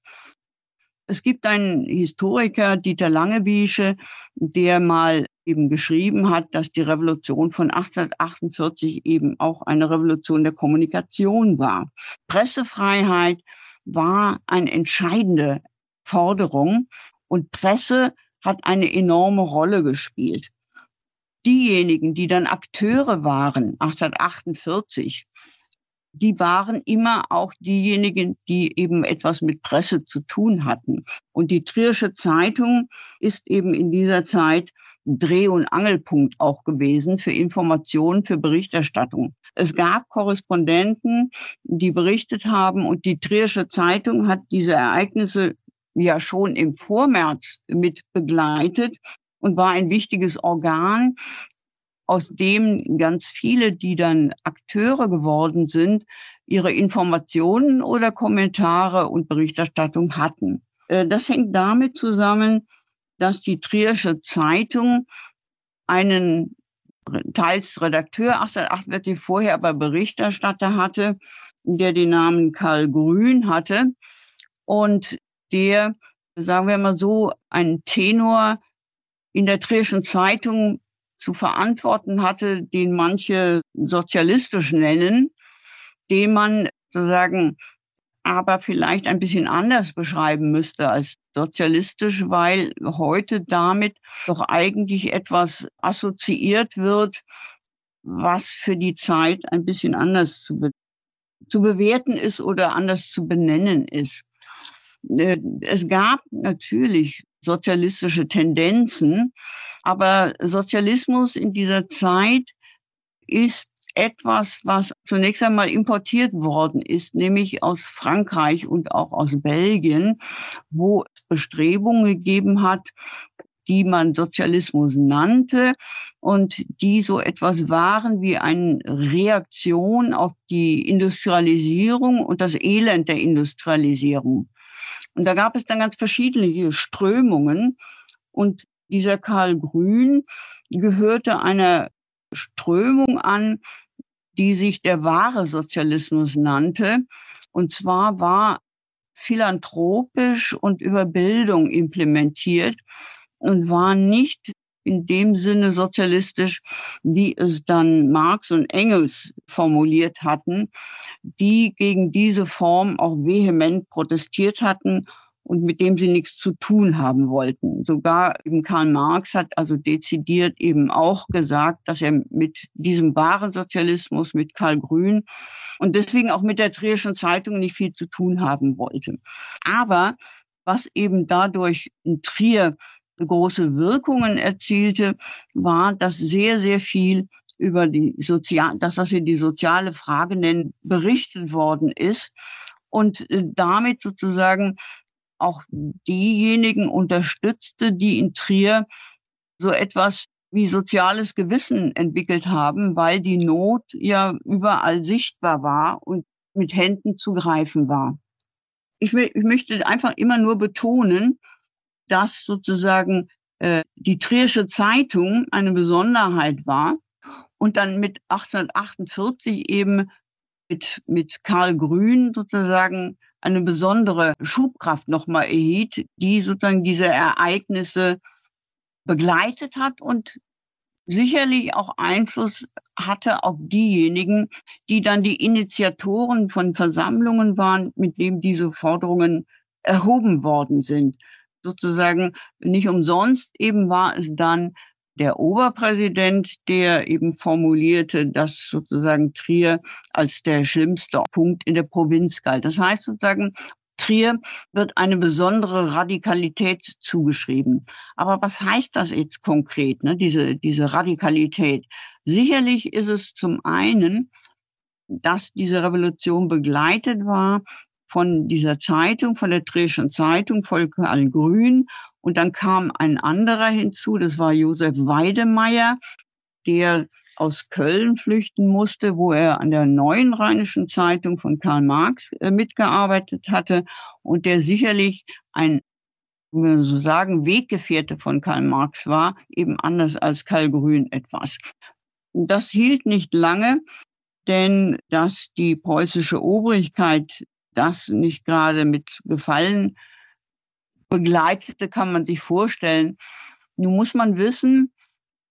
A: Es gibt einen Historiker, Dieter Langewiesche, der mal eben geschrieben hat, dass die Revolution von 1848 eben auch eine Revolution der Kommunikation war. Pressefreiheit war eine entscheidende Forderung und Presse hat eine enorme Rolle gespielt diejenigen, die dann Akteure waren, 1848, die waren immer auch diejenigen, die eben etwas mit Presse zu tun hatten. Und die Triersche Zeitung ist eben in dieser Zeit Dreh- und Angelpunkt auch gewesen für Informationen, für Berichterstattung. Es gab Korrespondenten, die berichtet haben und die Triersche Zeitung hat diese Ereignisse ja schon im Vormärz mit begleitet und war ein wichtiges Organ, aus dem ganz viele, die dann Akteure geworden sind, ihre Informationen oder Kommentare und Berichterstattung hatten. Äh, das hängt damit zusammen, dass die Trierische Zeitung einen teils Redakteur 1848 vorher aber Berichterstatter hatte, der den Namen Karl Grün hatte und der, sagen wir mal so, ein Tenor in der Trierischen Zeitung zu verantworten hatte, den manche sozialistisch nennen, den man sozusagen aber vielleicht ein bisschen anders beschreiben müsste als sozialistisch, weil heute damit doch eigentlich etwas assoziiert wird, was für die Zeit ein bisschen anders zu, be zu bewerten ist oder anders zu benennen ist. Äh, es gab natürlich sozialistische Tendenzen. Aber Sozialismus in dieser Zeit ist etwas, was zunächst einmal importiert worden ist, nämlich aus Frankreich und auch aus Belgien, wo es Bestrebungen gegeben hat, die man Sozialismus nannte und die so etwas waren wie eine Reaktion auf die Industrialisierung und das Elend der Industrialisierung. Und da gab es dann ganz verschiedene Strömungen. Und dieser Karl Grün gehörte einer Strömung an, die sich der wahre Sozialismus nannte. Und zwar war philanthropisch und über Bildung implementiert und war nicht in dem Sinne sozialistisch, wie es dann Marx und Engels formuliert hatten, die gegen diese Form auch vehement protestiert hatten und mit dem sie nichts zu tun haben wollten. Sogar eben Karl Marx hat also dezidiert eben auch gesagt, dass er mit diesem wahren Sozialismus, mit Karl Grün und deswegen auch mit der Trierischen Zeitung nicht viel zu tun haben wollte. Aber was eben dadurch in Trier große Wirkungen erzielte, war, dass sehr, sehr viel über die sozial, das, was wir die soziale Frage nennen, berichtet worden ist und äh, damit sozusagen auch diejenigen unterstützte, die in Trier so etwas wie soziales Gewissen entwickelt haben, weil die Not ja überall sichtbar war und mit Händen zu greifen war. Ich, ich möchte einfach immer nur betonen, dass sozusagen äh, die Trierische Zeitung eine Besonderheit war und dann mit 1848 eben mit, mit Karl Grün sozusagen eine besondere Schubkraft nochmal erhielt, die sozusagen diese Ereignisse begleitet hat und sicherlich auch Einfluss hatte auf diejenigen, die dann die Initiatoren von Versammlungen waren, mit denen diese Forderungen erhoben worden sind. Sozusagen nicht umsonst eben war es dann der Oberpräsident, der eben formulierte, dass sozusagen Trier als der schlimmste Punkt in der Provinz galt. Das heißt sozusagen, Trier wird eine besondere Radikalität zugeschrieben. Aber was heißt das jetzt konkret, ne, diese, diese Radikalität? Sicherlich ist es zum einen, dass diese Revolution begleitet war von dieser Zeitung, von der Trierischen Zeitung, Volker Allgrün und dann kam ein anderer hinzu, das war Josef Weidemeyer, der aus Köln flüchten musste, wo er an der neuen Rheinischen Zeitung von Karl Marx äh, mitgearbeitet hatte und der sicherlich ein wenn so sagen, Weggefährte von Karl Marx war, eben anders als Karl Grün etwas. Das hielt nicht lange, denn dass die preußische Obrigkeit das nicht gerade mit Gefallen begleitete, kann man sich vorstellen. Nun muss man wissen,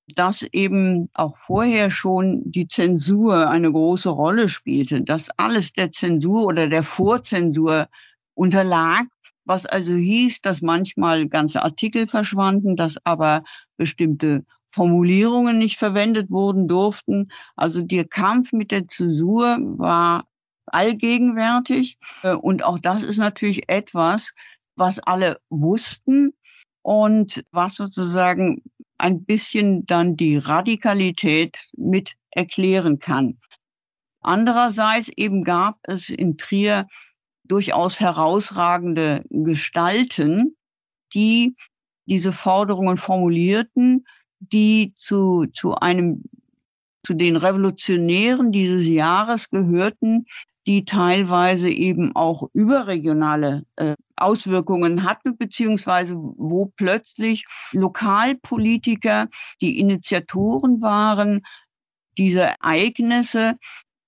A: dass eben auch vorher schon die Zensur eine große Rolle spielte, dass alles der Zensur oder der Vorzensur unterlag, was also hieß, dass manchmal ganze Artikel verschwanden, dass aber bestimmte Formulierungen nicht verwendet wurden durften. Also der Kampf mit der Zensur war allgegenwärtig und auch das ist natürlich etwas, was alle wussten und was sozusagen ein bisschen dann die Radikalität mit erklären kann. Andererseits eben gab es in Trier durchaus herausragende Gestalten, die diese Forderungen formulierten, die zu, zu einem, zu den Revolutionären dieses Jahres gehörten, die teilweise eben auch überregionale äh, Auswirkungen hatten, beziehungsweise wo plötzlich Lokalpolitiker die Initiatoren waren, diese Ereignisse,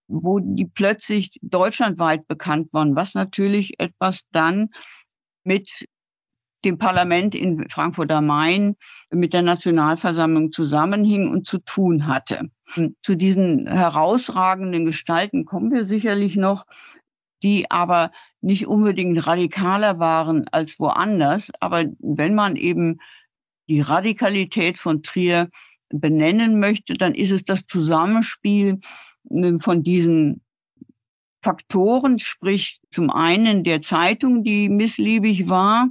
A: wo die plötzlich deutschlandweit bekannt waren, was natürlich etwas dann mit dem Parlament in Frankfurt am Main mit der Nationalversammlung zusammenhing und zu tun hatte. Zu diesen herausragenden Gestalten kommen wir sicherlich noch, die aber nicht unbedingt radikaler waren als woanders. Aber wenn man eben die Radikalität von Trier benennen möchte, dann ist es das Zusammenspiel äh, von diesen Faktoren, sprich zum einen der Zeitung, die missliebig war,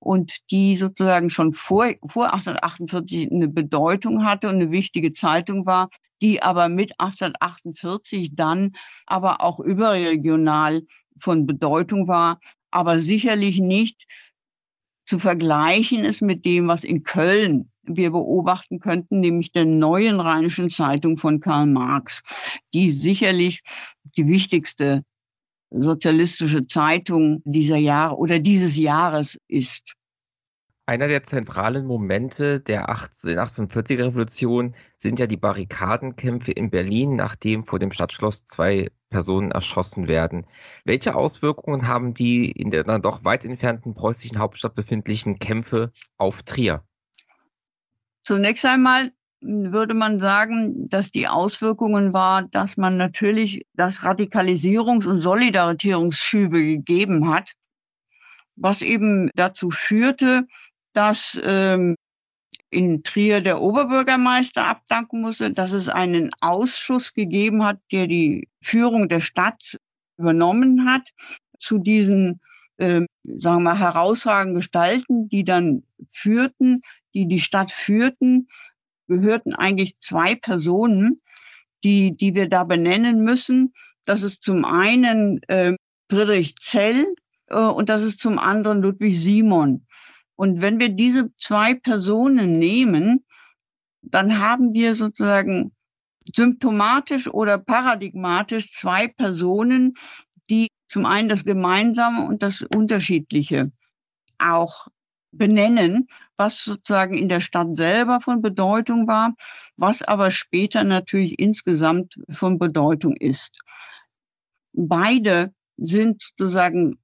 A: und die sozusagen schon vor, vor 1848 eine Bedeutung hatte und eine wichtige Zeitung war, die aber mit 1848 dann aber auch überregional von Bedeutung war, aber sicherlich nicht zu vergleichen ist mit dem, was in Köln wir beobachten könnten, nämlich der neuen Rheinischen Zeitung von Karl Marx, die sicherlich die wichtigste sozialistische Zeitung dieser Jahre oder dieses Jahres ist.
B: Einer der zentralen Momente der 1840er Revolution sind ja die Barrikadenkämpfe in Berlin, nachdem vor dem Stadtschloss zwei Personen erschossen werden. Welche Auswirkungen haben die in der dann doch weit entfernten preußischen Hauptstadt befindlichen Kämpfe auf Trier?
A: Zunächst einmal würde man sagen, dass die Auswirkungen war, dass man natürlich das Radikalisierungs- und Solidarisierungsschübe gegeben hat, was eben dazu führte, dass ähm, in Trier der Oberbürgermeister abdanken musste, dass es einen Ausschuss gegeben hat, der die Führung der Stadt übernommen hat zu diesen, äh, sagen wir mal, herausragenden Gestalten, die dann führten, die die Stadt führten, gehörten eigentlich zwei Personen, die, die wir da benennen müssen. Das ist zum einen äh, Friedrich Zell äh, und das ist zum anderen Ludwig Simon. Und wenn wir diese zwei Personen nehmen, dann haben wir sozusagen symptomatisch oder paradigmatisch zwei Personen, die zum einen das Gemeinsame und das Unterschiedliche auch benennen, was sozusagen in der Stadt selber von Bedeutung war, was aber später natürlich insgesamt von Bedeutung ist. Beide sind sozusagen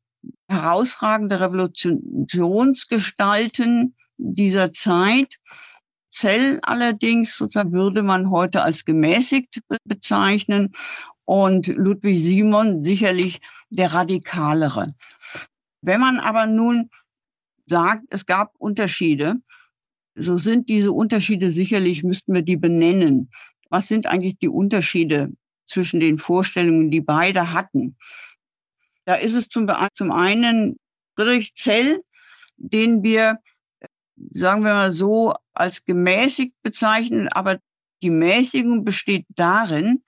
A: herausragende Revolutionsgestalten dieser Zeit. Zell allerdings sozusagen würde man heute als gemäßigt bezeichnen und Ludwig Simon sicherlich der radikalere. Wenn man aber nun sagt, es gab Unterschiede, so sind diese Unterschiede sicherlich, müssten wir die benennen. Was sind eigentlich die Unterschiede zwischen den Vorstellungen, die beide hatten? Da ist es zum, zum einen Friedrich Zell, den wir, sagen wir mal so, als gemäßigt bezeichnen, aber die Mäßigung besteht darin,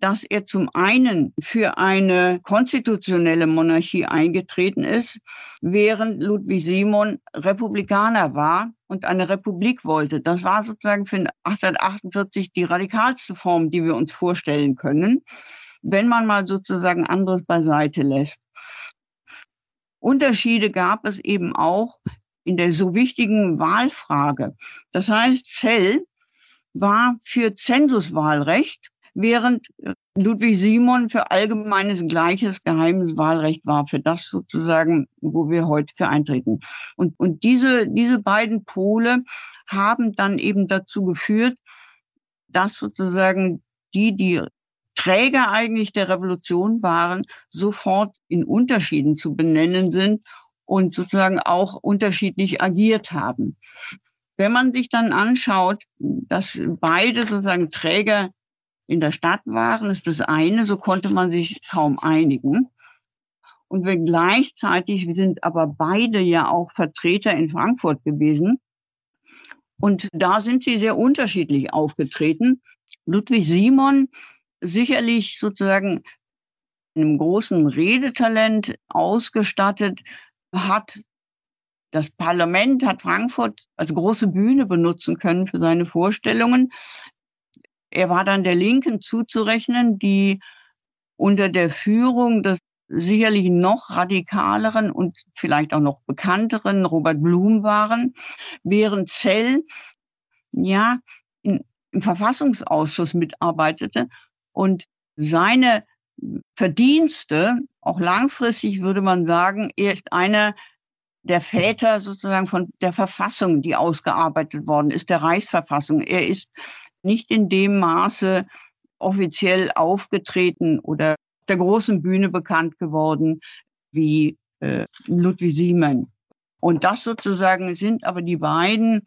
A: dass er zum einen für eine konstitutionelle Monarchie eingetreten ist, während Ludwig Simon Republikaner war und eine Republik wollte. Das war sozusagen für 1848 die radikalste Form, die wir uns vorstellen können wenn man mal sozusagen anderes beiseite lässt. Unterschiede gab es eben auch in der so wichtigen Wahlfrage. Das heißt, Zell war für Zensuswahlrecht, während äh, Ludwig Simon für allgemeines gleiches geheimes Wahlrecht war, für das sozusagen, wo wir heute für eintreten. Und, und diese, diese beiden Pole haben dann eben dazu geführt, dass sozusagen die, die Träger eigentlich der Revolution waren, sofort in Unterschieden zu benennen sind und sozusagen auch unterschiedlich agiert haben. Wenn man sich dann anschaut, dass beide sozusagen Träger in der Stadt waren, ist das eine, so konnte man sich kaum einigen. Und wir gleichzeitig sind aber beide ja auch Vertreter in Frankfurt gewesen. Und da sind sie sehr unterschiedlich aufgetreten. Ludwig Simon sicherlich sozusagen einem großen Redetalent ausgestattet, hat das Parlament hat Frankfurt als große Bühne benutzen können für seine Vorstellungen. Er war dann der Linken zuzurechnen, die unter der Führung des sicherlich noch radikaleren und vielleicht auch noch bekannteren Robert Blum waren, während Zell ja in, im Verfassungsausschuss mitarbeitete und seine Verdienste, auch langfristig würde man sagen, er ist einer der Väter sozusagen von der Verfassung, die ausgearbeitet worden ist, der Reichsverfassung. Er ist nicht in dem Maße offiziell aufgetreten oder der großen Bühne bekannt geworden wie äh, Ludwig Siemen. Und das sozusagen sind aber die beiden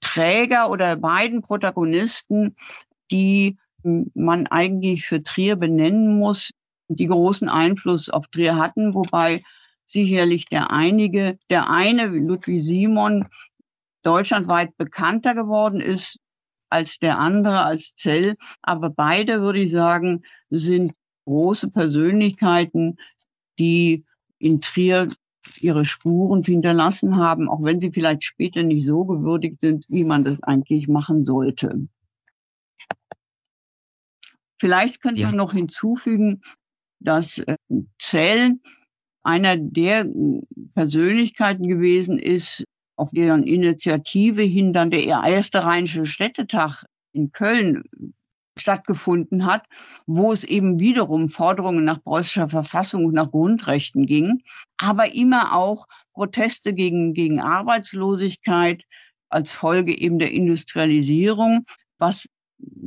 A: Träger oder beiden Protagonisten, die man eigentlich für Trier benennen muss, die großen Einfluss auf Trier hatten, wobei sicherlich der einige, der eine, Ludwig Simon, deutschlandweit bekannter geworden ist als der andere, als Zell. Aber beide, würde ich sagen, sind große Persönlichkeiten, die in Trier ihre Spuren hinterlassen haben, auch wenn sie vielleicht später nicht so gewürdigt sind, wie man das eigentlich machen sollte. Vielleicht könnte ja. man noch hinzufügen, dass äh, Zell einer der Persönlichkeiten gewesen ist, auf deren Initiative hin dann der erste Rheinische Städtetag in Köln stattgefunden hat, wo es eben wiederum Forderungen nach preußischer Verfassung und nach Grundrechten ging, aber immer auch Proteste gegen, gegen Arbeitslosigkeit, als Folge eben der Industrialisierung, was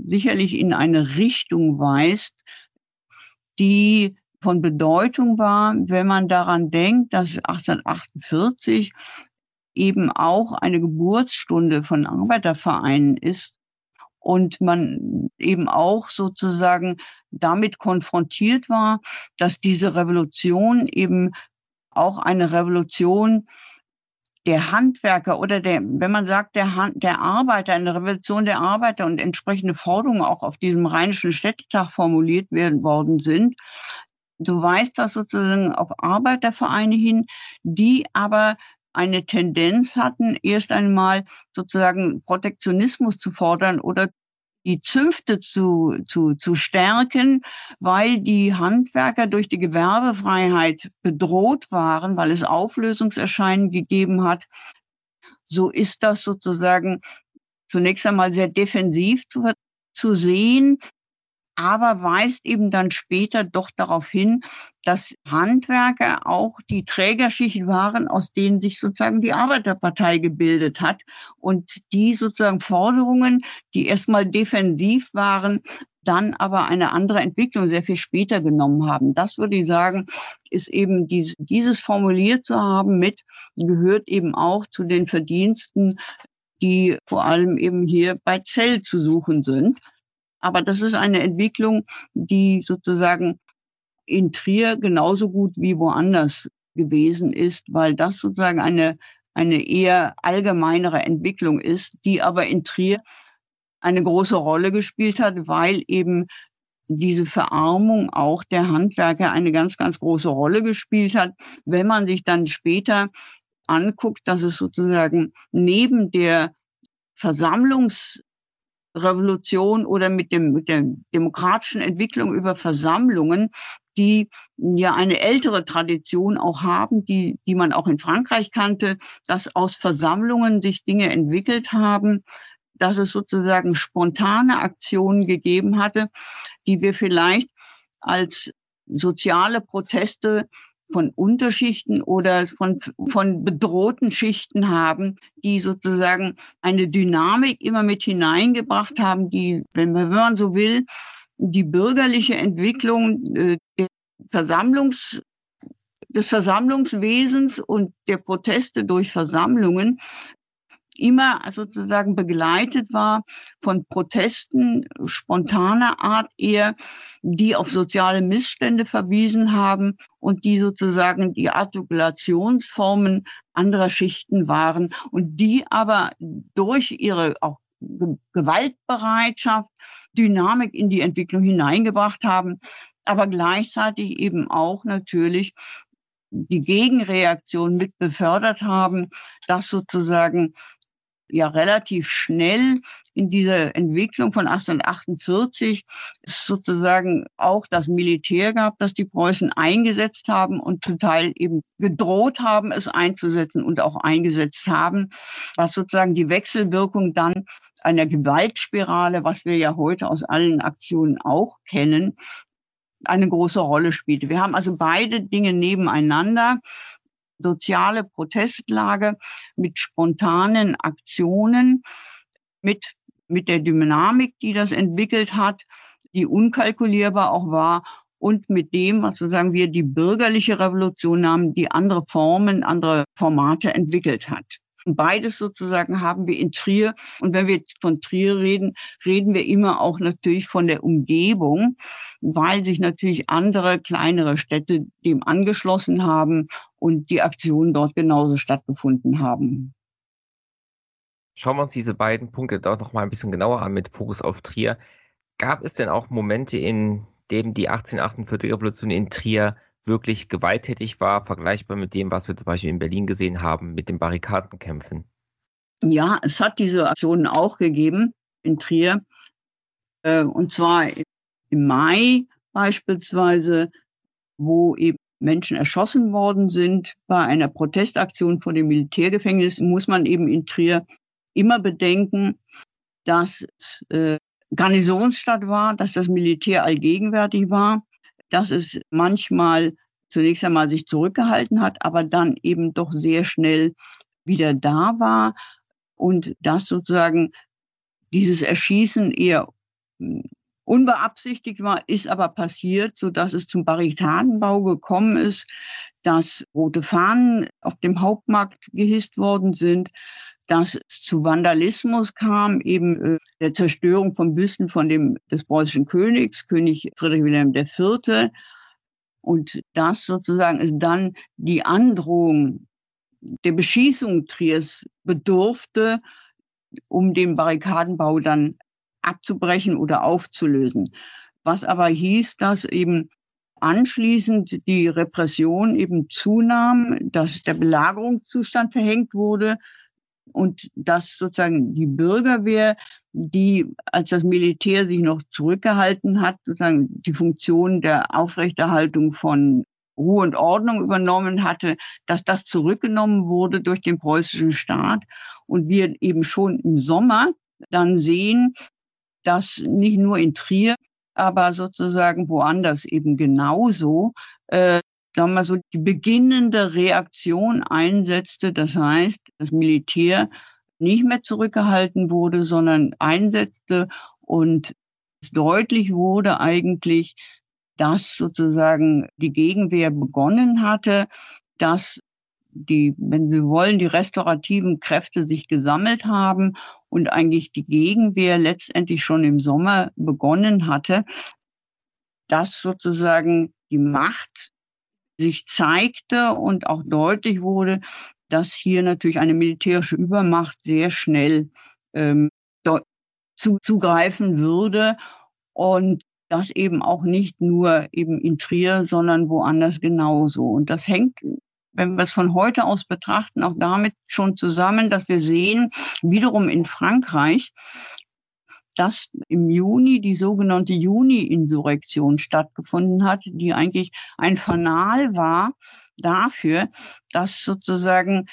A: sicherlich in eine Richtung weist, die von Bedeutung war, wenn man daran denkt, dass 1848 eben auch eine Geburtsstunde von Arbeitervereinen ist und man eben auch sozusagen damit konfrontiert war, dass diese Revolution eben auch eine Revolution der Handwerker oder der, wenn man sagt, der, Hand, der Arbeiter, eine Revolution der Arbeiter und entsprechende Forderungen auch auf diesem Rheinischen Städtetag formuliert werden worden sind, so weist das sozusagen auf Arbeitervereine hin, die aber eine Tendenz hatten, erst einmal sozusagen Protektionismus zu fordern oder die Zünfte zu, zu, zu stärken, weil die Handwerker durch die Gewerbefreiheit bedroht waren, weil es Auflösungserscheinen gegeben hat. So ist das sozusagen zunächst einmal sehr defensiv zu, zu sehen aber weist eben dann später doch darauf hin, dass Handwerker auch die Trägerschicht waren, aus denen sich sozusagen die Arbeiterpartei gebildet hat und die sozusagen Forderungen, die erstmal defensiv waren, dann aber eine andere Entwicklung sehr viel später genommen haben. Das würde ich sagen, ist eben dies, dieses formuliert zu haben mit, gehört eben auch zu den Verdiensten, die vor allem eben hier bei Zell zu suchen sind. Aber das ist eine Entwicklung, die sozusagen in Trier genauso gut wie woanders gewesen ist, weil das sozusagen eine, eine eher allgemeinere Entwicklung ist, die aber in Trier eine große Rolle gespielt hat, weil eben diese Verarmung auch der Handwerker eine ganz, ganz große Rolle gespielt hat. Wenn man sich dann später anguckt, dass es sozusagen neben der Versammlungs Revolution oder mit dem mit der demokratischen Entwicklung über Versammlungen, die ja eine ältere Tradition auch haben, die die man auch in Frankreich kannte, dass aus Versammlungen sich Dinge entwickelt haben, dass es sozusagen spontane Aktionen gegeben hatte, die wir vielleicht als soziale Proteste von Unterschichten oder von, von bedrohten Schichten haben, die sozusagen eine Dynamik immer mit hineingebracht haben, die, wenn man so will, die bürgerliche Entwicklung äh, Versammlungs des Versammlungswesens und der Proteste durch Versammlungen immer sozusagen begleitet war von Protesten spontaner Art eher, die auf soziale Missstände verwiesen haben und die sozusagen die Artikulationsformen anderer Schichten waren und die aber durch ihre auch Gewaltbereitschaft Dynamik in die Entwicklung hineingebracht haben, aber gleichzeitig eben auch natürlich die Gegenreaktion mit befördert haben, dass sozusagen ja relativ schnell in dieser Entwicklung von 1848 sozusagen auch das Militär gab, das die Preußen eingesetzt haben und zum Teil eben gedroht haben, es einzusetzen und auch eingesetzt haben, was sozusagen die Wechselwirkung dann einer Gewaltspirale, was wir ja heute aus allen Aktionen auch kennen, eine große Rolle spielte. Wir haben also beide Dinge nebeneinander soziale Protestlage mit spontanen Aktionen, mit, mit der Dynamik, die das entwickelt hat, die unkalkulierbar auch war und mit dem, was sozusagen wir die bürgerliche Revolution haben, die andere Formen, andere Formate entwickelt hat. Beides sozusagen haben wir in Trier. Und wenn wir von Trier reden, reden wir immer auch natürlich von der Umgebung, weil sich natürlich andere kleinere Städte dem angeschlossen haben und die Aktionen dort genauso stattgefunden haben.
B: Schauen wir uns diese beiden Punkte dort noch mal ein bisschen genauer an mit Fokus auf Trier. Gab es denn auch Momente, in denen die 1848 Revolution in Trier wirklich gewalttätig war, vergleichbar mit dem, was wir zum Beispiel in Berlin gesehen haben, mit den Barrikadenkämpfen.
A: Ja, es hat diese Aktionen auch gegeben in Trier. Äh, und zwar im Mai beispielsweise, wo eben Menschen erschossen worden sind bei einer Protestaktion vor dem Militärgefängnis, muss man eben in Trier immer bedenken, dass es äh, Garnisonsstadt war, dass das Militär allgegenwärtig war dass es manchmal zunächst einmal sich zurückgehalten hat, aber dann eben doch sehr schnell wieder da war und dass sozusagen dieses Erschießen eher hm, unbeabsichtigt war, ist aber passiert, so dass es zum Barrikadenbau gekommen ist, dass rote Fahnen auf dem Hauptmarkt gehisst worden sind, dass es zu Vandalismus kam, eben äh, der Zerstörung von Büsten von dem des preußischen Königs, König Friedrich Wilhelm IV. Und das sozusagen ist dann die Androhung der Beschießung Triers bedurfte, um den Barrikadenbau dann abzubrechen oder aufzulösen. Was aber hieß, dass eben anschließend die Repression eben zunahm, dass der Belagerungszustand verhängt wurde und dass sozusagen die Bürgerwehr, die als das Militär sich noch zurückgehalten hat, sozusagen die Funktion der Aufrechterhaltung von Ruhe und Ordnung übernommen hatte, dass das zurückgenommen wurde durch den preußischen Staat und wir eben schon im Sommer dann sehen, dass nicht nur in Trier, aber sozusagen woanders eben genauso, äh, sagen wir so, die beginnende Reaktion einsetzte. Das heißt, das Militär nicht mehr zurückgehalten wurde, sondern einsetzte und deutlich wurde eigentlich, dass sozusagen die Gegenwehr begonnen hatte, dass die, wenn Sie wollen, die restaurativen Kräfte sich gesammelt haben und eigentlich die Gegenwehr letztendlich schon im Sommer begonnen hatte, dass sozusagen die Macht sich zeigte und auch deutlich wurde, dass hier natürlich eine militärische Übermacht sehr schnell ähm, zu, zugreifen würde und das eben auch nicht nur eben in Trier, sondern woanders genauso. Und das hängt wenn wir es von heute aus betrachten, auch damit schon zusammen, dass wir sehen, wiederum in Frankreich, dass im Juni die sogenannte Juni-Insurrektion stattgefunden hat, die eigentlich ein Fanal war dafür, dass sozusagen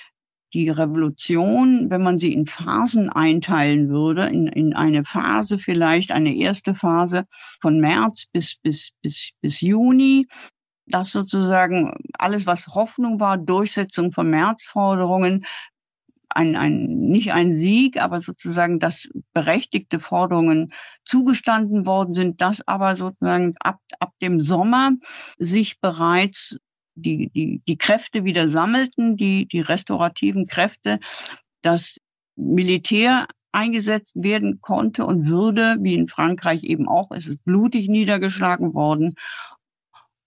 A: die Revolution, wenn man sie in Phasen einteilen würde, in, in eine Phase vielleicht, eine erste Phase von März bis, bis, bis, bis Juni, dass sozusagen alles, was Hoffnung war, Durchsetzung von Märzforderungen, ein, ein, nicht ein Sieg, aber sozusagen, dass berechtigte Forderungen zugestanden worden sind, dass aber sozusagen ab, ab dem Sommer sich bereits die, die, die Kräfte wieder sammelten, die, die restaurativen Kräfte, das Militär eingesetzt werden konnte und würde, wie in Frankreich eben auch, es ist blutig niedergeschlagen worden.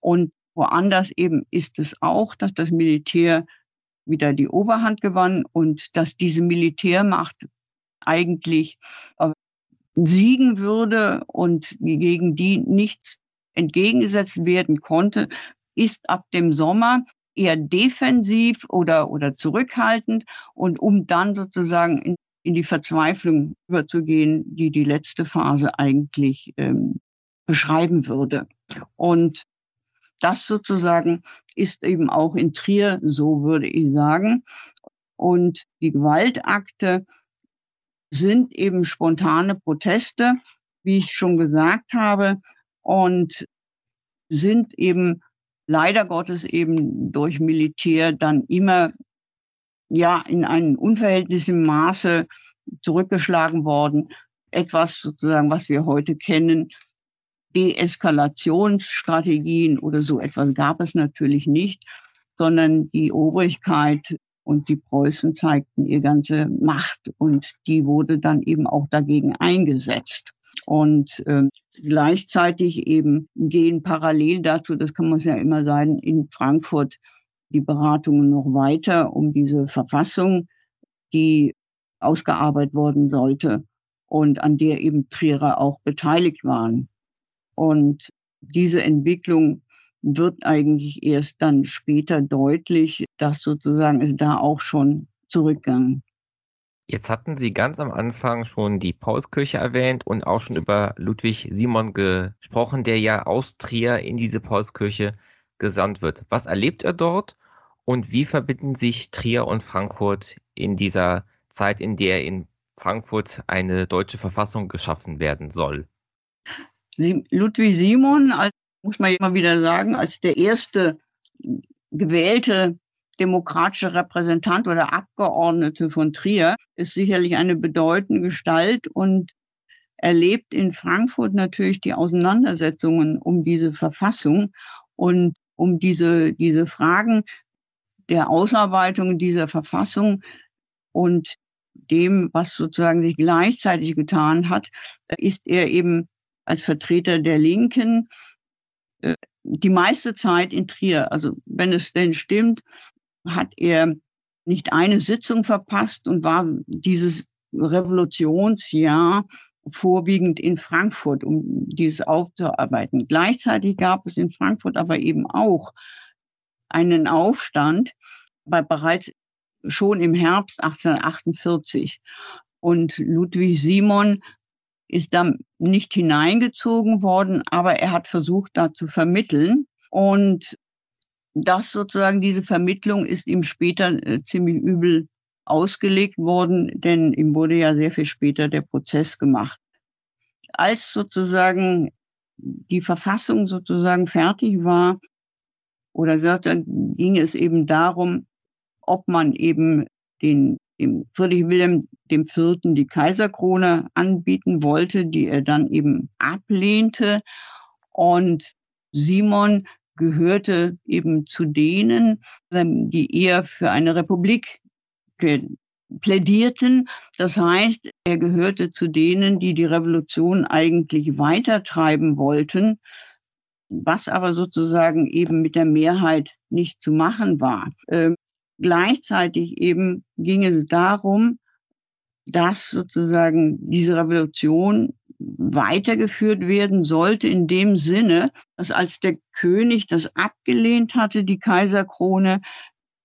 A: Und Woanders eben ist es auch, dass das Militär wieder die Oberhand gewann und dass diese Militärmacht eigentlich äh, siegen würde und gegen die nichts entgegengesetzt werden konnte, ist ab dem Sommer eher defensiv oder, oder zurückhaltend und um dann sozusagen in, in die Verzweiflung überzugehen, die die letzte Phase eigentlich ähm, beschreiben würde. Und das sozusagen ist eben auch in Trier so, würde ich sagen. Und die Gewaltakte sind eben spontane Proteste, wie ich schon gesagt habe, und sind eben leider Gottes eben durch Militär dann immer ja in einem unverhältnismäßigen Maße zurückgeschlagen worden. Etwas sozusagen, was wir heute kennen, Deeskalationsstrategien oder so etwas gab es natürlich nicht, sondern die Obrigkeit und die Preußen zeigten ihr ganze Macht und die wurde dann eben auch dagegen eingesetzt. Und äh, gleichzeitig eben gehen parallel dazu, das kann man ja immer sagen, in Frankfurt die Beratungen noch weiter um diese Verfassung, die ausgearbeitet worden sollte und an der eben Trierer auch beteiligt waren. Und diese Entwicklung wird eigentlich erst dann später deutlich, dass sozusagen es da auch schon zurückgang.
B: Jetzt hatten Sie ganz am Anfang schon die Paulskirche erwähnt und auch schon über Ludwig Simon gesprochen, der ja aus Trier in diese Paulskirche gesandt wird. Was erlebt er dort und wie verbinden sich Trier und Frankfurt in dieser Zeit, in der in Frankfurt eine deutsche Verfassung geschaffen werden soll?
A: Ludwig Simon, als, muss man immer wieder sagen, als der erste gewählte demokratische Repräsentant oder Abgeordnete von Trier ist sicherlich eine bedeutende Gestalt und erlebt in Frankfurt natürlich die Auseinandersetzungen um diese Verfassung und um diese, diese Fragen der Ausarbeitung dieser Verfassung und dem, was sozusagen sich gleichzeitig getan hat, ist er eben als Vertreter der Linken äh, die meiste Zeit in Trier. Also wenn es denn stimmt, hat er nicht eine Sitzung verpasst und war dieses Revolutionsjahr vorwiegend in Frankfurt, um dieses aufzuarbeiten. Gleichzeitig gab es in Frankfurt aber eben auch einen Aufstand, bei bereits schon im Herbst 1848. Und Ludwig Simon ist da nicht hineingezogen worden, aber er hat versucht, da zu vermitteln. Und das sozusagen, diese Vermittlung ist ihm später äh, ziemlich übel ausgelegt worden, denn ihm wurde ja sehr viel später der Prozess gemacht. Als sozusagen die Verfassung sozusagen fertig war, oder ging es eben darum, ob man eben den dem Friedrich Wilhelm Vierten die Kaiserkrone anbieten wollte, die er dann eben ablehnte. Und Simon gehörte eben zu denen, ähm, die eher für eine Republik plädierten. Das heißt, er gehörte zu denen, die die Revolution eigentlich weitertreiben wollten, was aber sozusagen eben mit der Mehrheit nicht zu machen war. Gleichzeitig eben ging es darum, dass sozusagen diese Revolution weitergeführt werden sollte in dem Sinne, dass als der König das abgelehnt hatte, die Kaiserkrone,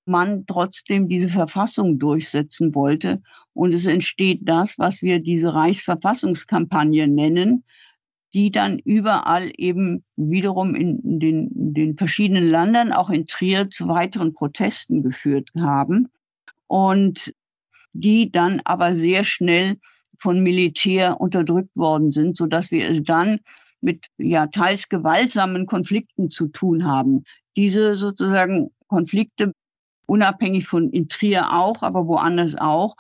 A: man trotzdem diese Verfassung durchsetzen wollte. Und es entsteht das, was wir diese Reichsverfassungskampagne nennen, die dann überall eben wiederum in den, in den verschiedenen Ländern, auch in Trier, zu weiteren Protesten geführt haben und die dann aber sehr schnell von Militär unterdrückt worden sind, so dass wir es dann mit ja teils gewaltsamen Konflikten zu tun haben. Diese sozusagen Konflikte unabhängig von in Trier auch, aber woanders auch,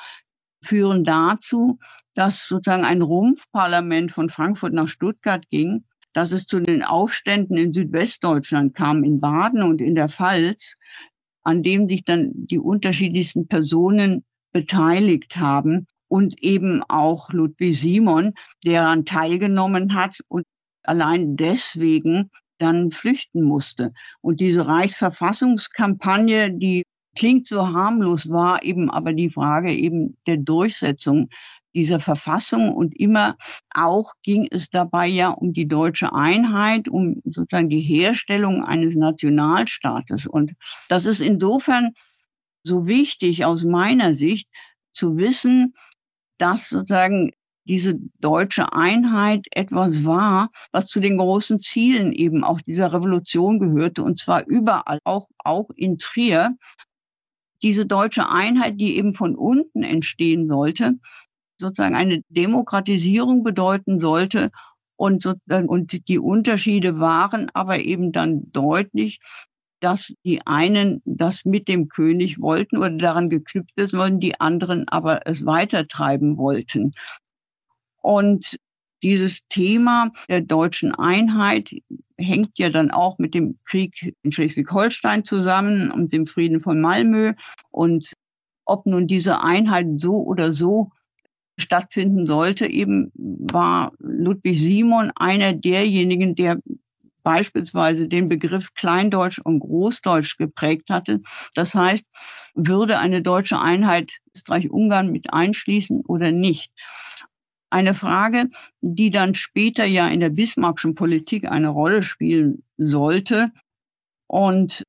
A: führen dazu, dass sozusagen ein Rumpfparlament von Frankfurt nach Stuttgart ging, dass es zu den Aufständen in Südwestdeutschland kam, in Baden und in der Pfalz, an dem sich dann die unterschiedlichsten Personen beteiligt haben und eben auch Ludwig Simon, der daran teilgenommen hat und allein deswegen dann flüchten musste. Und diese Reichsverfassungskampagne, die klingt so harmlos, war eben aber die Frage eben der Durchsetzung dieser Verfassung. Und immer auch ging es dabei ja um die deutsche Einheit, um sozusagen die Herstellung eines Nationalstaates. Und das ist insofern so wichtig aus meiner Sicht zu wissen, dass sozusagen diese deutsche Einheit etwas war, was zu den großen Zielen eben auch dieser Revolution gehörte, und zwar überall, auch, auch in Trier, diese deutsche Einheit, die eben von unten entstehen sollte, sozusagen eine Demokratisierung bedeuten sollte. Und, und die Unterschiede waren aber eben dann deutlich, dass die einen das mit dem König wollten oder daran geknüpft wissen wollten, die anderen aber es weitertreiben wollten. Und dieses Thema der deutschen Einheit hängt ja dann auch mit dem Krieg in Schleswig-Holstein zusammen und dem Frieden von Malmö. Und ob nun diese Einheit so oder so stattfinden sollte, eben war Ludwig Simon einer derjenigen, der beispielsweise den Begriff Kleindeutsch und Großdeutsch geprägt hatte. Das heißt, würde eine deutsche Einheit Österreich-Ungarn mit einschließen oder nicht? Eine Frage, die dann später ja in der Bismarckschen Politik eine Rolle spielen sollte und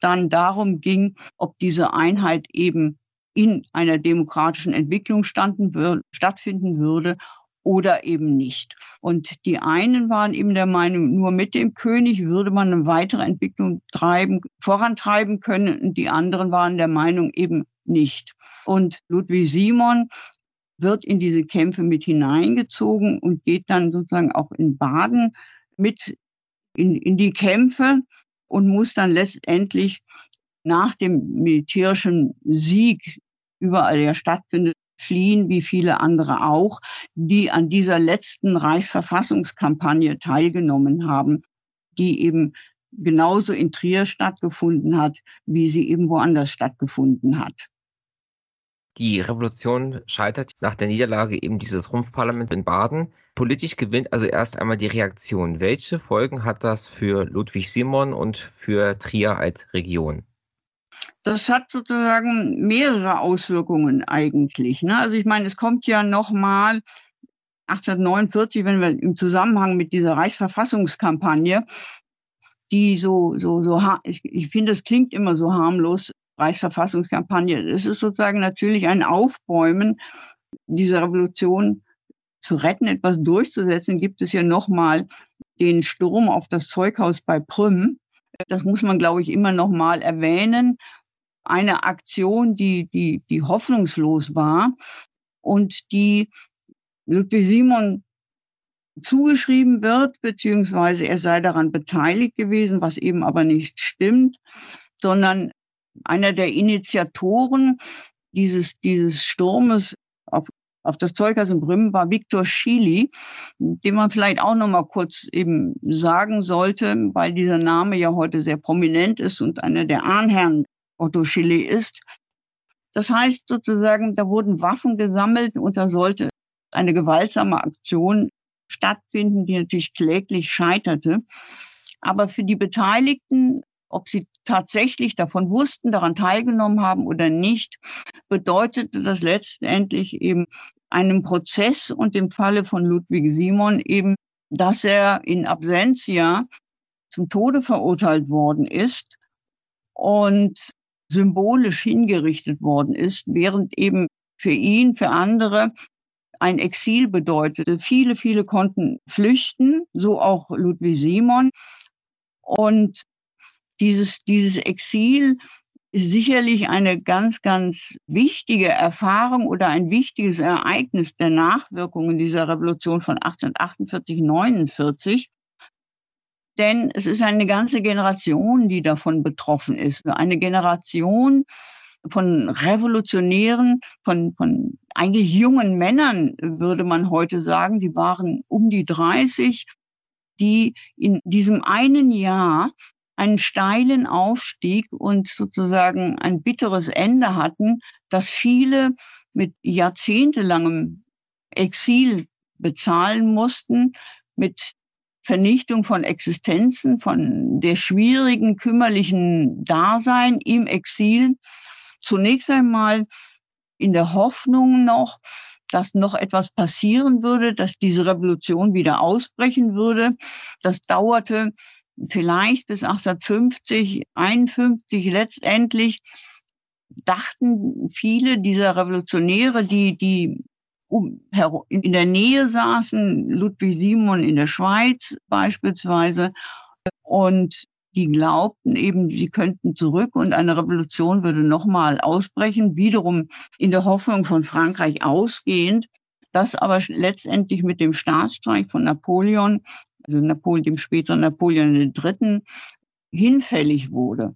A: dann darum ging, ob diese Einheit eben in einer demokratischen Entwicklung standen, stattfinden würde oder eben nicht. Und die einen waren eben der Meinung, nur mit dem König würde man eine weitere Entwicklung treiben, vorantreiben können. Und die anderen waren der Meinung eben nicht. Und Ludwig Simon wird in diese Kämpfe mit hineingezogen und geht dann sozusagen auch in Baden mit in, in die Kämpfe und muss dann letztendlich nach dem militärischen Sieg überall ja stattfindet, fliehen, wie viele andere auch, die an dieser letzten Reichsverfassungskampagne teilgenommen haben, die eben genauso in Trier stattgefunden hat, wie sie eben woanders stattgefunden hat.
B: Die Revolution scheitert nach der Niederlage eben dieses Rumpfparlaments in Baden. Politisch gewinnt also erst einmal die Reaktion. Welche Folgen hat das für Ludwig Simon und für Trier als Region?
A: Das hat sozusagen mehrere Auswirkungen eigentlich. Ne? Also ich meine, es kommt ja nochmal 1849, wenn wir im Zusammenhang mit dieser Reichsverfassungskampagne, die so, so, so, ich, ich finde, es klingt immer so harmlos, Reichsverfassungskampagne. Es ist sozusagen natürlich ein Aufbäumen dieser Revolution zu retten, etwas durchzusetzen, gibt es ja nochmal den Sturm auf das Zeughaus bei Prüm. Das muss man, glaube ich, immer nochmal erwähnen. Eine Aktion, die, die, die hoffnungslos war und die Ludwig Simon zugeschrieben wird, beziehungsweise er sei daran beteiligt gewesen, was eben aber nicht stimmt, sondern einer der Initiatoren dieses, dieses Sturmes auf, auf das Zeughaus in Brümmen war Viktor Schily, den man vielleicht auch noch mal kurz eben sagen sollte, weil dieser Name ja heute sehr prominent ist und einer der Ahnherren Otto Schily ist. Das heißt sozusagen, da wurden Waffen gesammelt und da sollte eine gewaltsame Aktion stattfinden, die natürlich kläglich scheiterte. Aber für die Beteiligten ob sie tatsächlich davon wussten, daran teilgenommen haben oder nicht, bedeutete das letztendlich eben einen Prozess und im Falle von Ludwig Simon eben, dass er in Absentia zum Tode verurteilt worden ist und symbolisch hingerichtet worden ist, während eben für ihn, für andere ein Exil bedeutete. Viele, viele konnten flüchten, so auch Ludwig Simon. Und dieses, dieses Exil ist sicherlich eine ganz, ganz wichtige Erfahrung oder ein wichtiges Ereignis der Nachwirkungen dieser Revolution von 1848, 49. Denn es ist eine ganze Generation, die davon betroffen ist. Eine Generation von Revolutionären, von, von eigentlich jungen Männern, würde man heute sagen. Die waren um die 30, die in diesem einen Jahr einen steilen Aufstieg und sozusagen ein bitteres Ende hatten, dass viele mit jahrzehntelangem Exil bezahlen mussten, mit Vernichtung von Existenzen, von der schwierigen, kümmerlichen Dasein im Exil. Zunächst einmal in der Hoffnung noch, dass noch etwas passieren würde, dass diese Revolution wieder ausbrechen würde. Das dauerte vielleicht bis 1850, 51 letztendlich dachten viele dieser Revolutionäre, die, die in der Nähe saßen, Ludwig Simon in der Schweiz beispielsweise, und die glaubten eben, sie könnten zurück und eine Revolution würde nochmal ausbrechen, wiederum in der Hoffnung von Frankreich ausgehend, das aber letztendlich mit dem Staatsstreich von Napoleon also Napoleon, dem späteren Napoleon III., hinfällig wurde.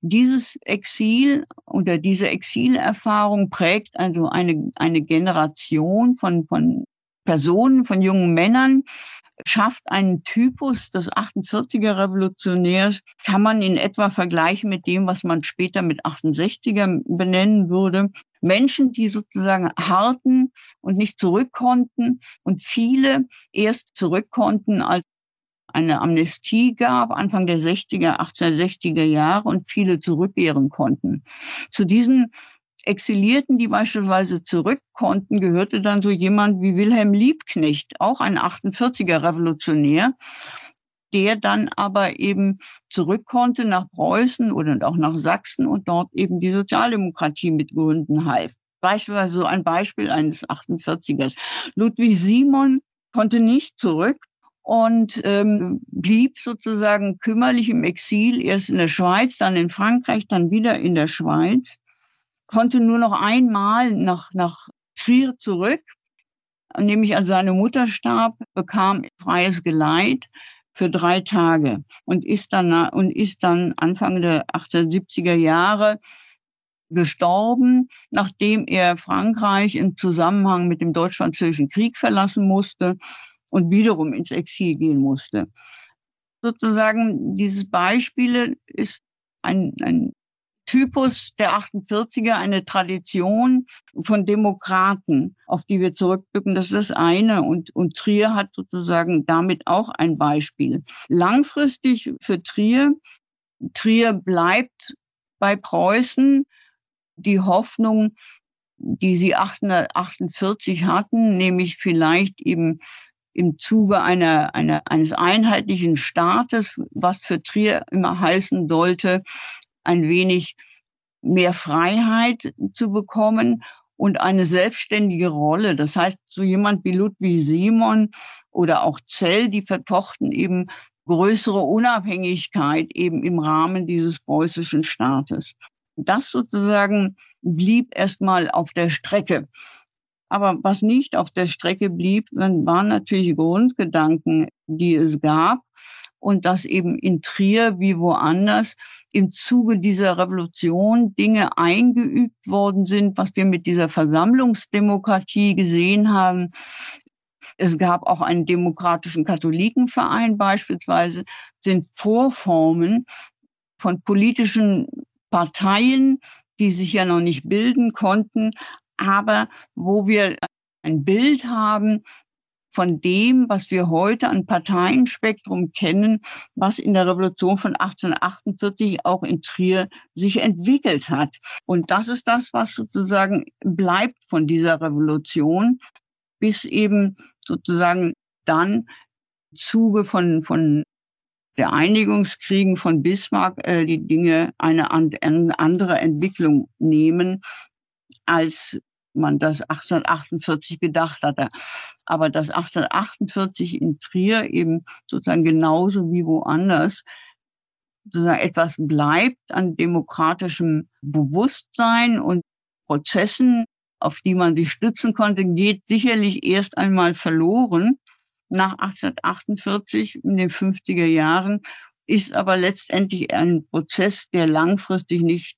A: Dieses Exil oder diese Exilerfahrung prägt also eine, eine Generation von, von Personen, von jungen Männern, schafft einen Typus des 48er Revolutionärs, kann man in etwa vergleichen mit dem, was man später mit 68er benennen würde. Menschen, die sozusagen harten und nicht zurück konnten und viele erst zurück konnten, als eine Amnestie gab, Anfang der 60er, 1860er Jahre und viele zurückkehren konnten. Zu diesen Exilierten, die beispielsweise zurück konnten, gehörte dann so jemand wie Wilhelm Liebknecht, auch ein 48er Revolutionär, der dann aber eben zurück konnte nach Preußen oder auch nach Sachsen und dort eben die Sozialdemokratie mitgründen half. Beispielsweise so ein Beispiel eines 48ers. Ludwig Simon konnte nicht zurück und ähm, blieb sozusagen kümmerlich im Exil, erst in der Schweiz, dann in Frankreich, dann wieder in der Schweiz konnte nur noch einmal nach, nach Trier zurück, nämlich als seine Mutter starb, bekam freies Geleit, für drei Tage und ist dann, und ist dann Anfang der 1870er Jahre gestorben, nachdem er Frankreich im Zusammenhang mit dem Deutsch-Französischen Krieg verlassen musste und wiederum ins Exil gehen musste. Sozusagen dieses Beispiel ist ein, ein Typus der 48er, eine Tradition von Demokraten, auf die wir zurückblicken. Das ist das eine. Und, und Trier hat sozusagen damit auch ein Beispiel. Langfristig für Trier, Trier bleibt bei Preußen die Hoffnung, die sie 1848 hatten, nämlich vielleicht eben im Zuge einer, einer, eines einheitlichen Staates, was für Trier immer heißen sollte, ein wenig mehr Freiheit zu bekommen und eine selbstständige Rolle. Das heißt, so jemand wie Ludwig Simon oder auch Zell, die verfochten eben größere Unabhängigkeit eben im Rahmen dieses preußischen Staates. Das sozusagen blieb erstmal auf der Strecke. Aber was nicht auf der Strecke blieb, waren natürlich Grundgedanken, die es gab und dass eben in Trier wie woanders im Zuge dieser Revolution Dinge eingeübt worden sind, was wir mit dieser Versammlungsdemokratie gesehen haben. Es gab auch einen demokratischen Katholikenverein beispielsweise, sind Vorformen von politischen Parteien, die sich ja noch nicht bilden konnten, aber wo wir ein Bild haben, von dem, was wir heute an Parteienspektrum kennen, was in der Revolution von 1848 auch in Trier sich entwickelt hat. Und das ist das, was sozusagen bleibt von dieser Revolution, bis eben sozusagen dann Zuge von, von der Einigungskriegen von Bismarck äh, die Dinge eine, eine andere Entwicklung nehmen, als man das 1848 gedacht hatte. Aber das 1848 in Trier eben sozusagen genauso wie woanders sozusagen etwas bleibt an demokratischem Bewusstsein und Prozessen, auf die man sich stützen konnte, geht sicherlich erst einmal verloren nach 1848 in den 50er Jahren, ist aber letztendlich ein Prozess, der langfristig nicht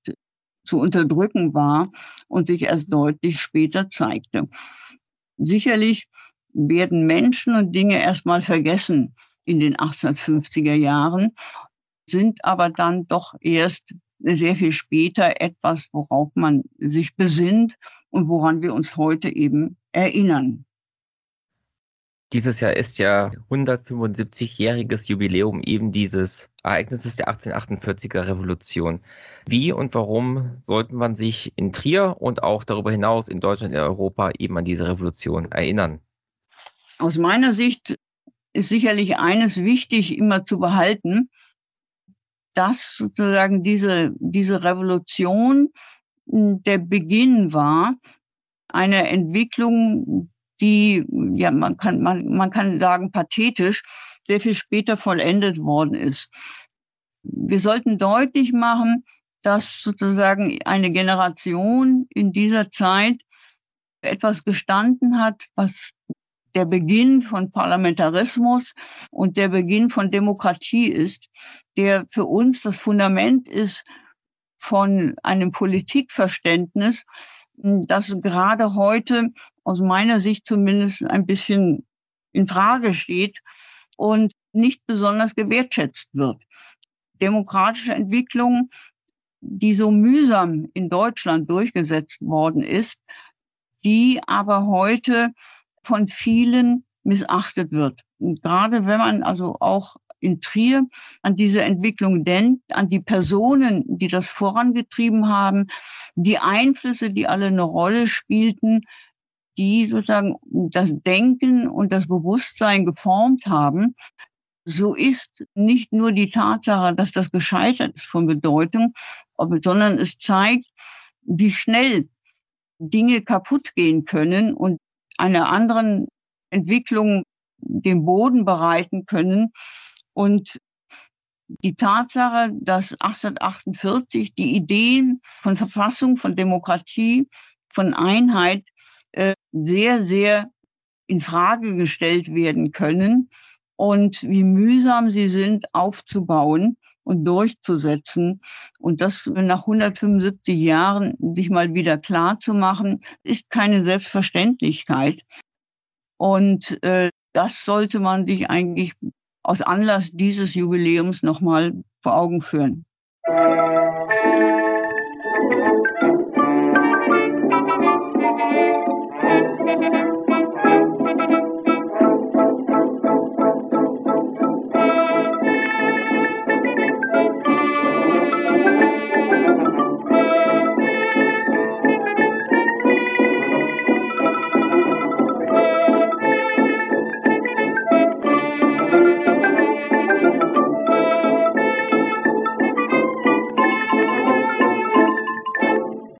A: zu unterdrücken war und sich erst deutlich später zeigte. Sicherlich werden Menschen und Dinge erstmal vergessen in den 1850er Jahren, sind aber dann doch erst sehr viel später etwas, worauf man sich besinnt und woran wir uns heute eben erinnern.
B: Dieses Jahr ist ja 175-jähriges Jubiläum eben dieses Ereignisses der 1848er Revolution. Wie und warum sollte man sich in Trier und auch darüber hinaus in Deutschland und Europa eben an diese Revolution erinnern?
A: Aus meiner Sicht ist sicherlich eines wichtig immer zu behalten, dass sozusagen diese, diese Revolution der Beginn war einer Entwicklung, die, ja, man kann, man, man kann sagen, pathetisch, sehr viel später vollendet worden ist. Wir sollten deutlich machen, dass sozusagen eine Generation in dieser Zeit etwas gestanden hat, was der Beginn von Parlamentarismus und der Beginn von Demokratie ist, der für uns das Fundament ist von einem Politikverständnis, das gerade heute aus meiner Sicht zumindest ein bisschen in Frage steht und nicht besonders gewertschätzt wird. Demokratische Entwicklung, die so mühsam in Deutschland durchgesetzt worden ist, die aber heute von vielen missachtet wird. Und gerade wenn man also auch in Trier an diese Entwicklung denkt, an die Personen, die das vorangetrieben haben, die Einflüsse, die alle eine Rolle spielten, die sozusagen das Denken und das Bewusstsein geformt haben, so ist nicht nur die Tatsache, dass das gescheitert ist von Bedeutung, sondern es zeigt, wie schnell Dinge kaputt gehen können und einer anderen Entwicklung den Boden bereiten können, und die Tatsache, dass 1848 die Ideen von Verfassung, von Demokratie, von Einheit sehr, sehr in Frage gestellt werden können, und wie mühsam sie sind aufzubauen und durchzusetzen. Und das nach 175 Jahren sich mal wieder klar zu machen, ist keine Selbstverständlichkeit. Und äh, das sollte man sich eigentlich aus Anlass dieses Jubiläums nochmal vor Augen führen.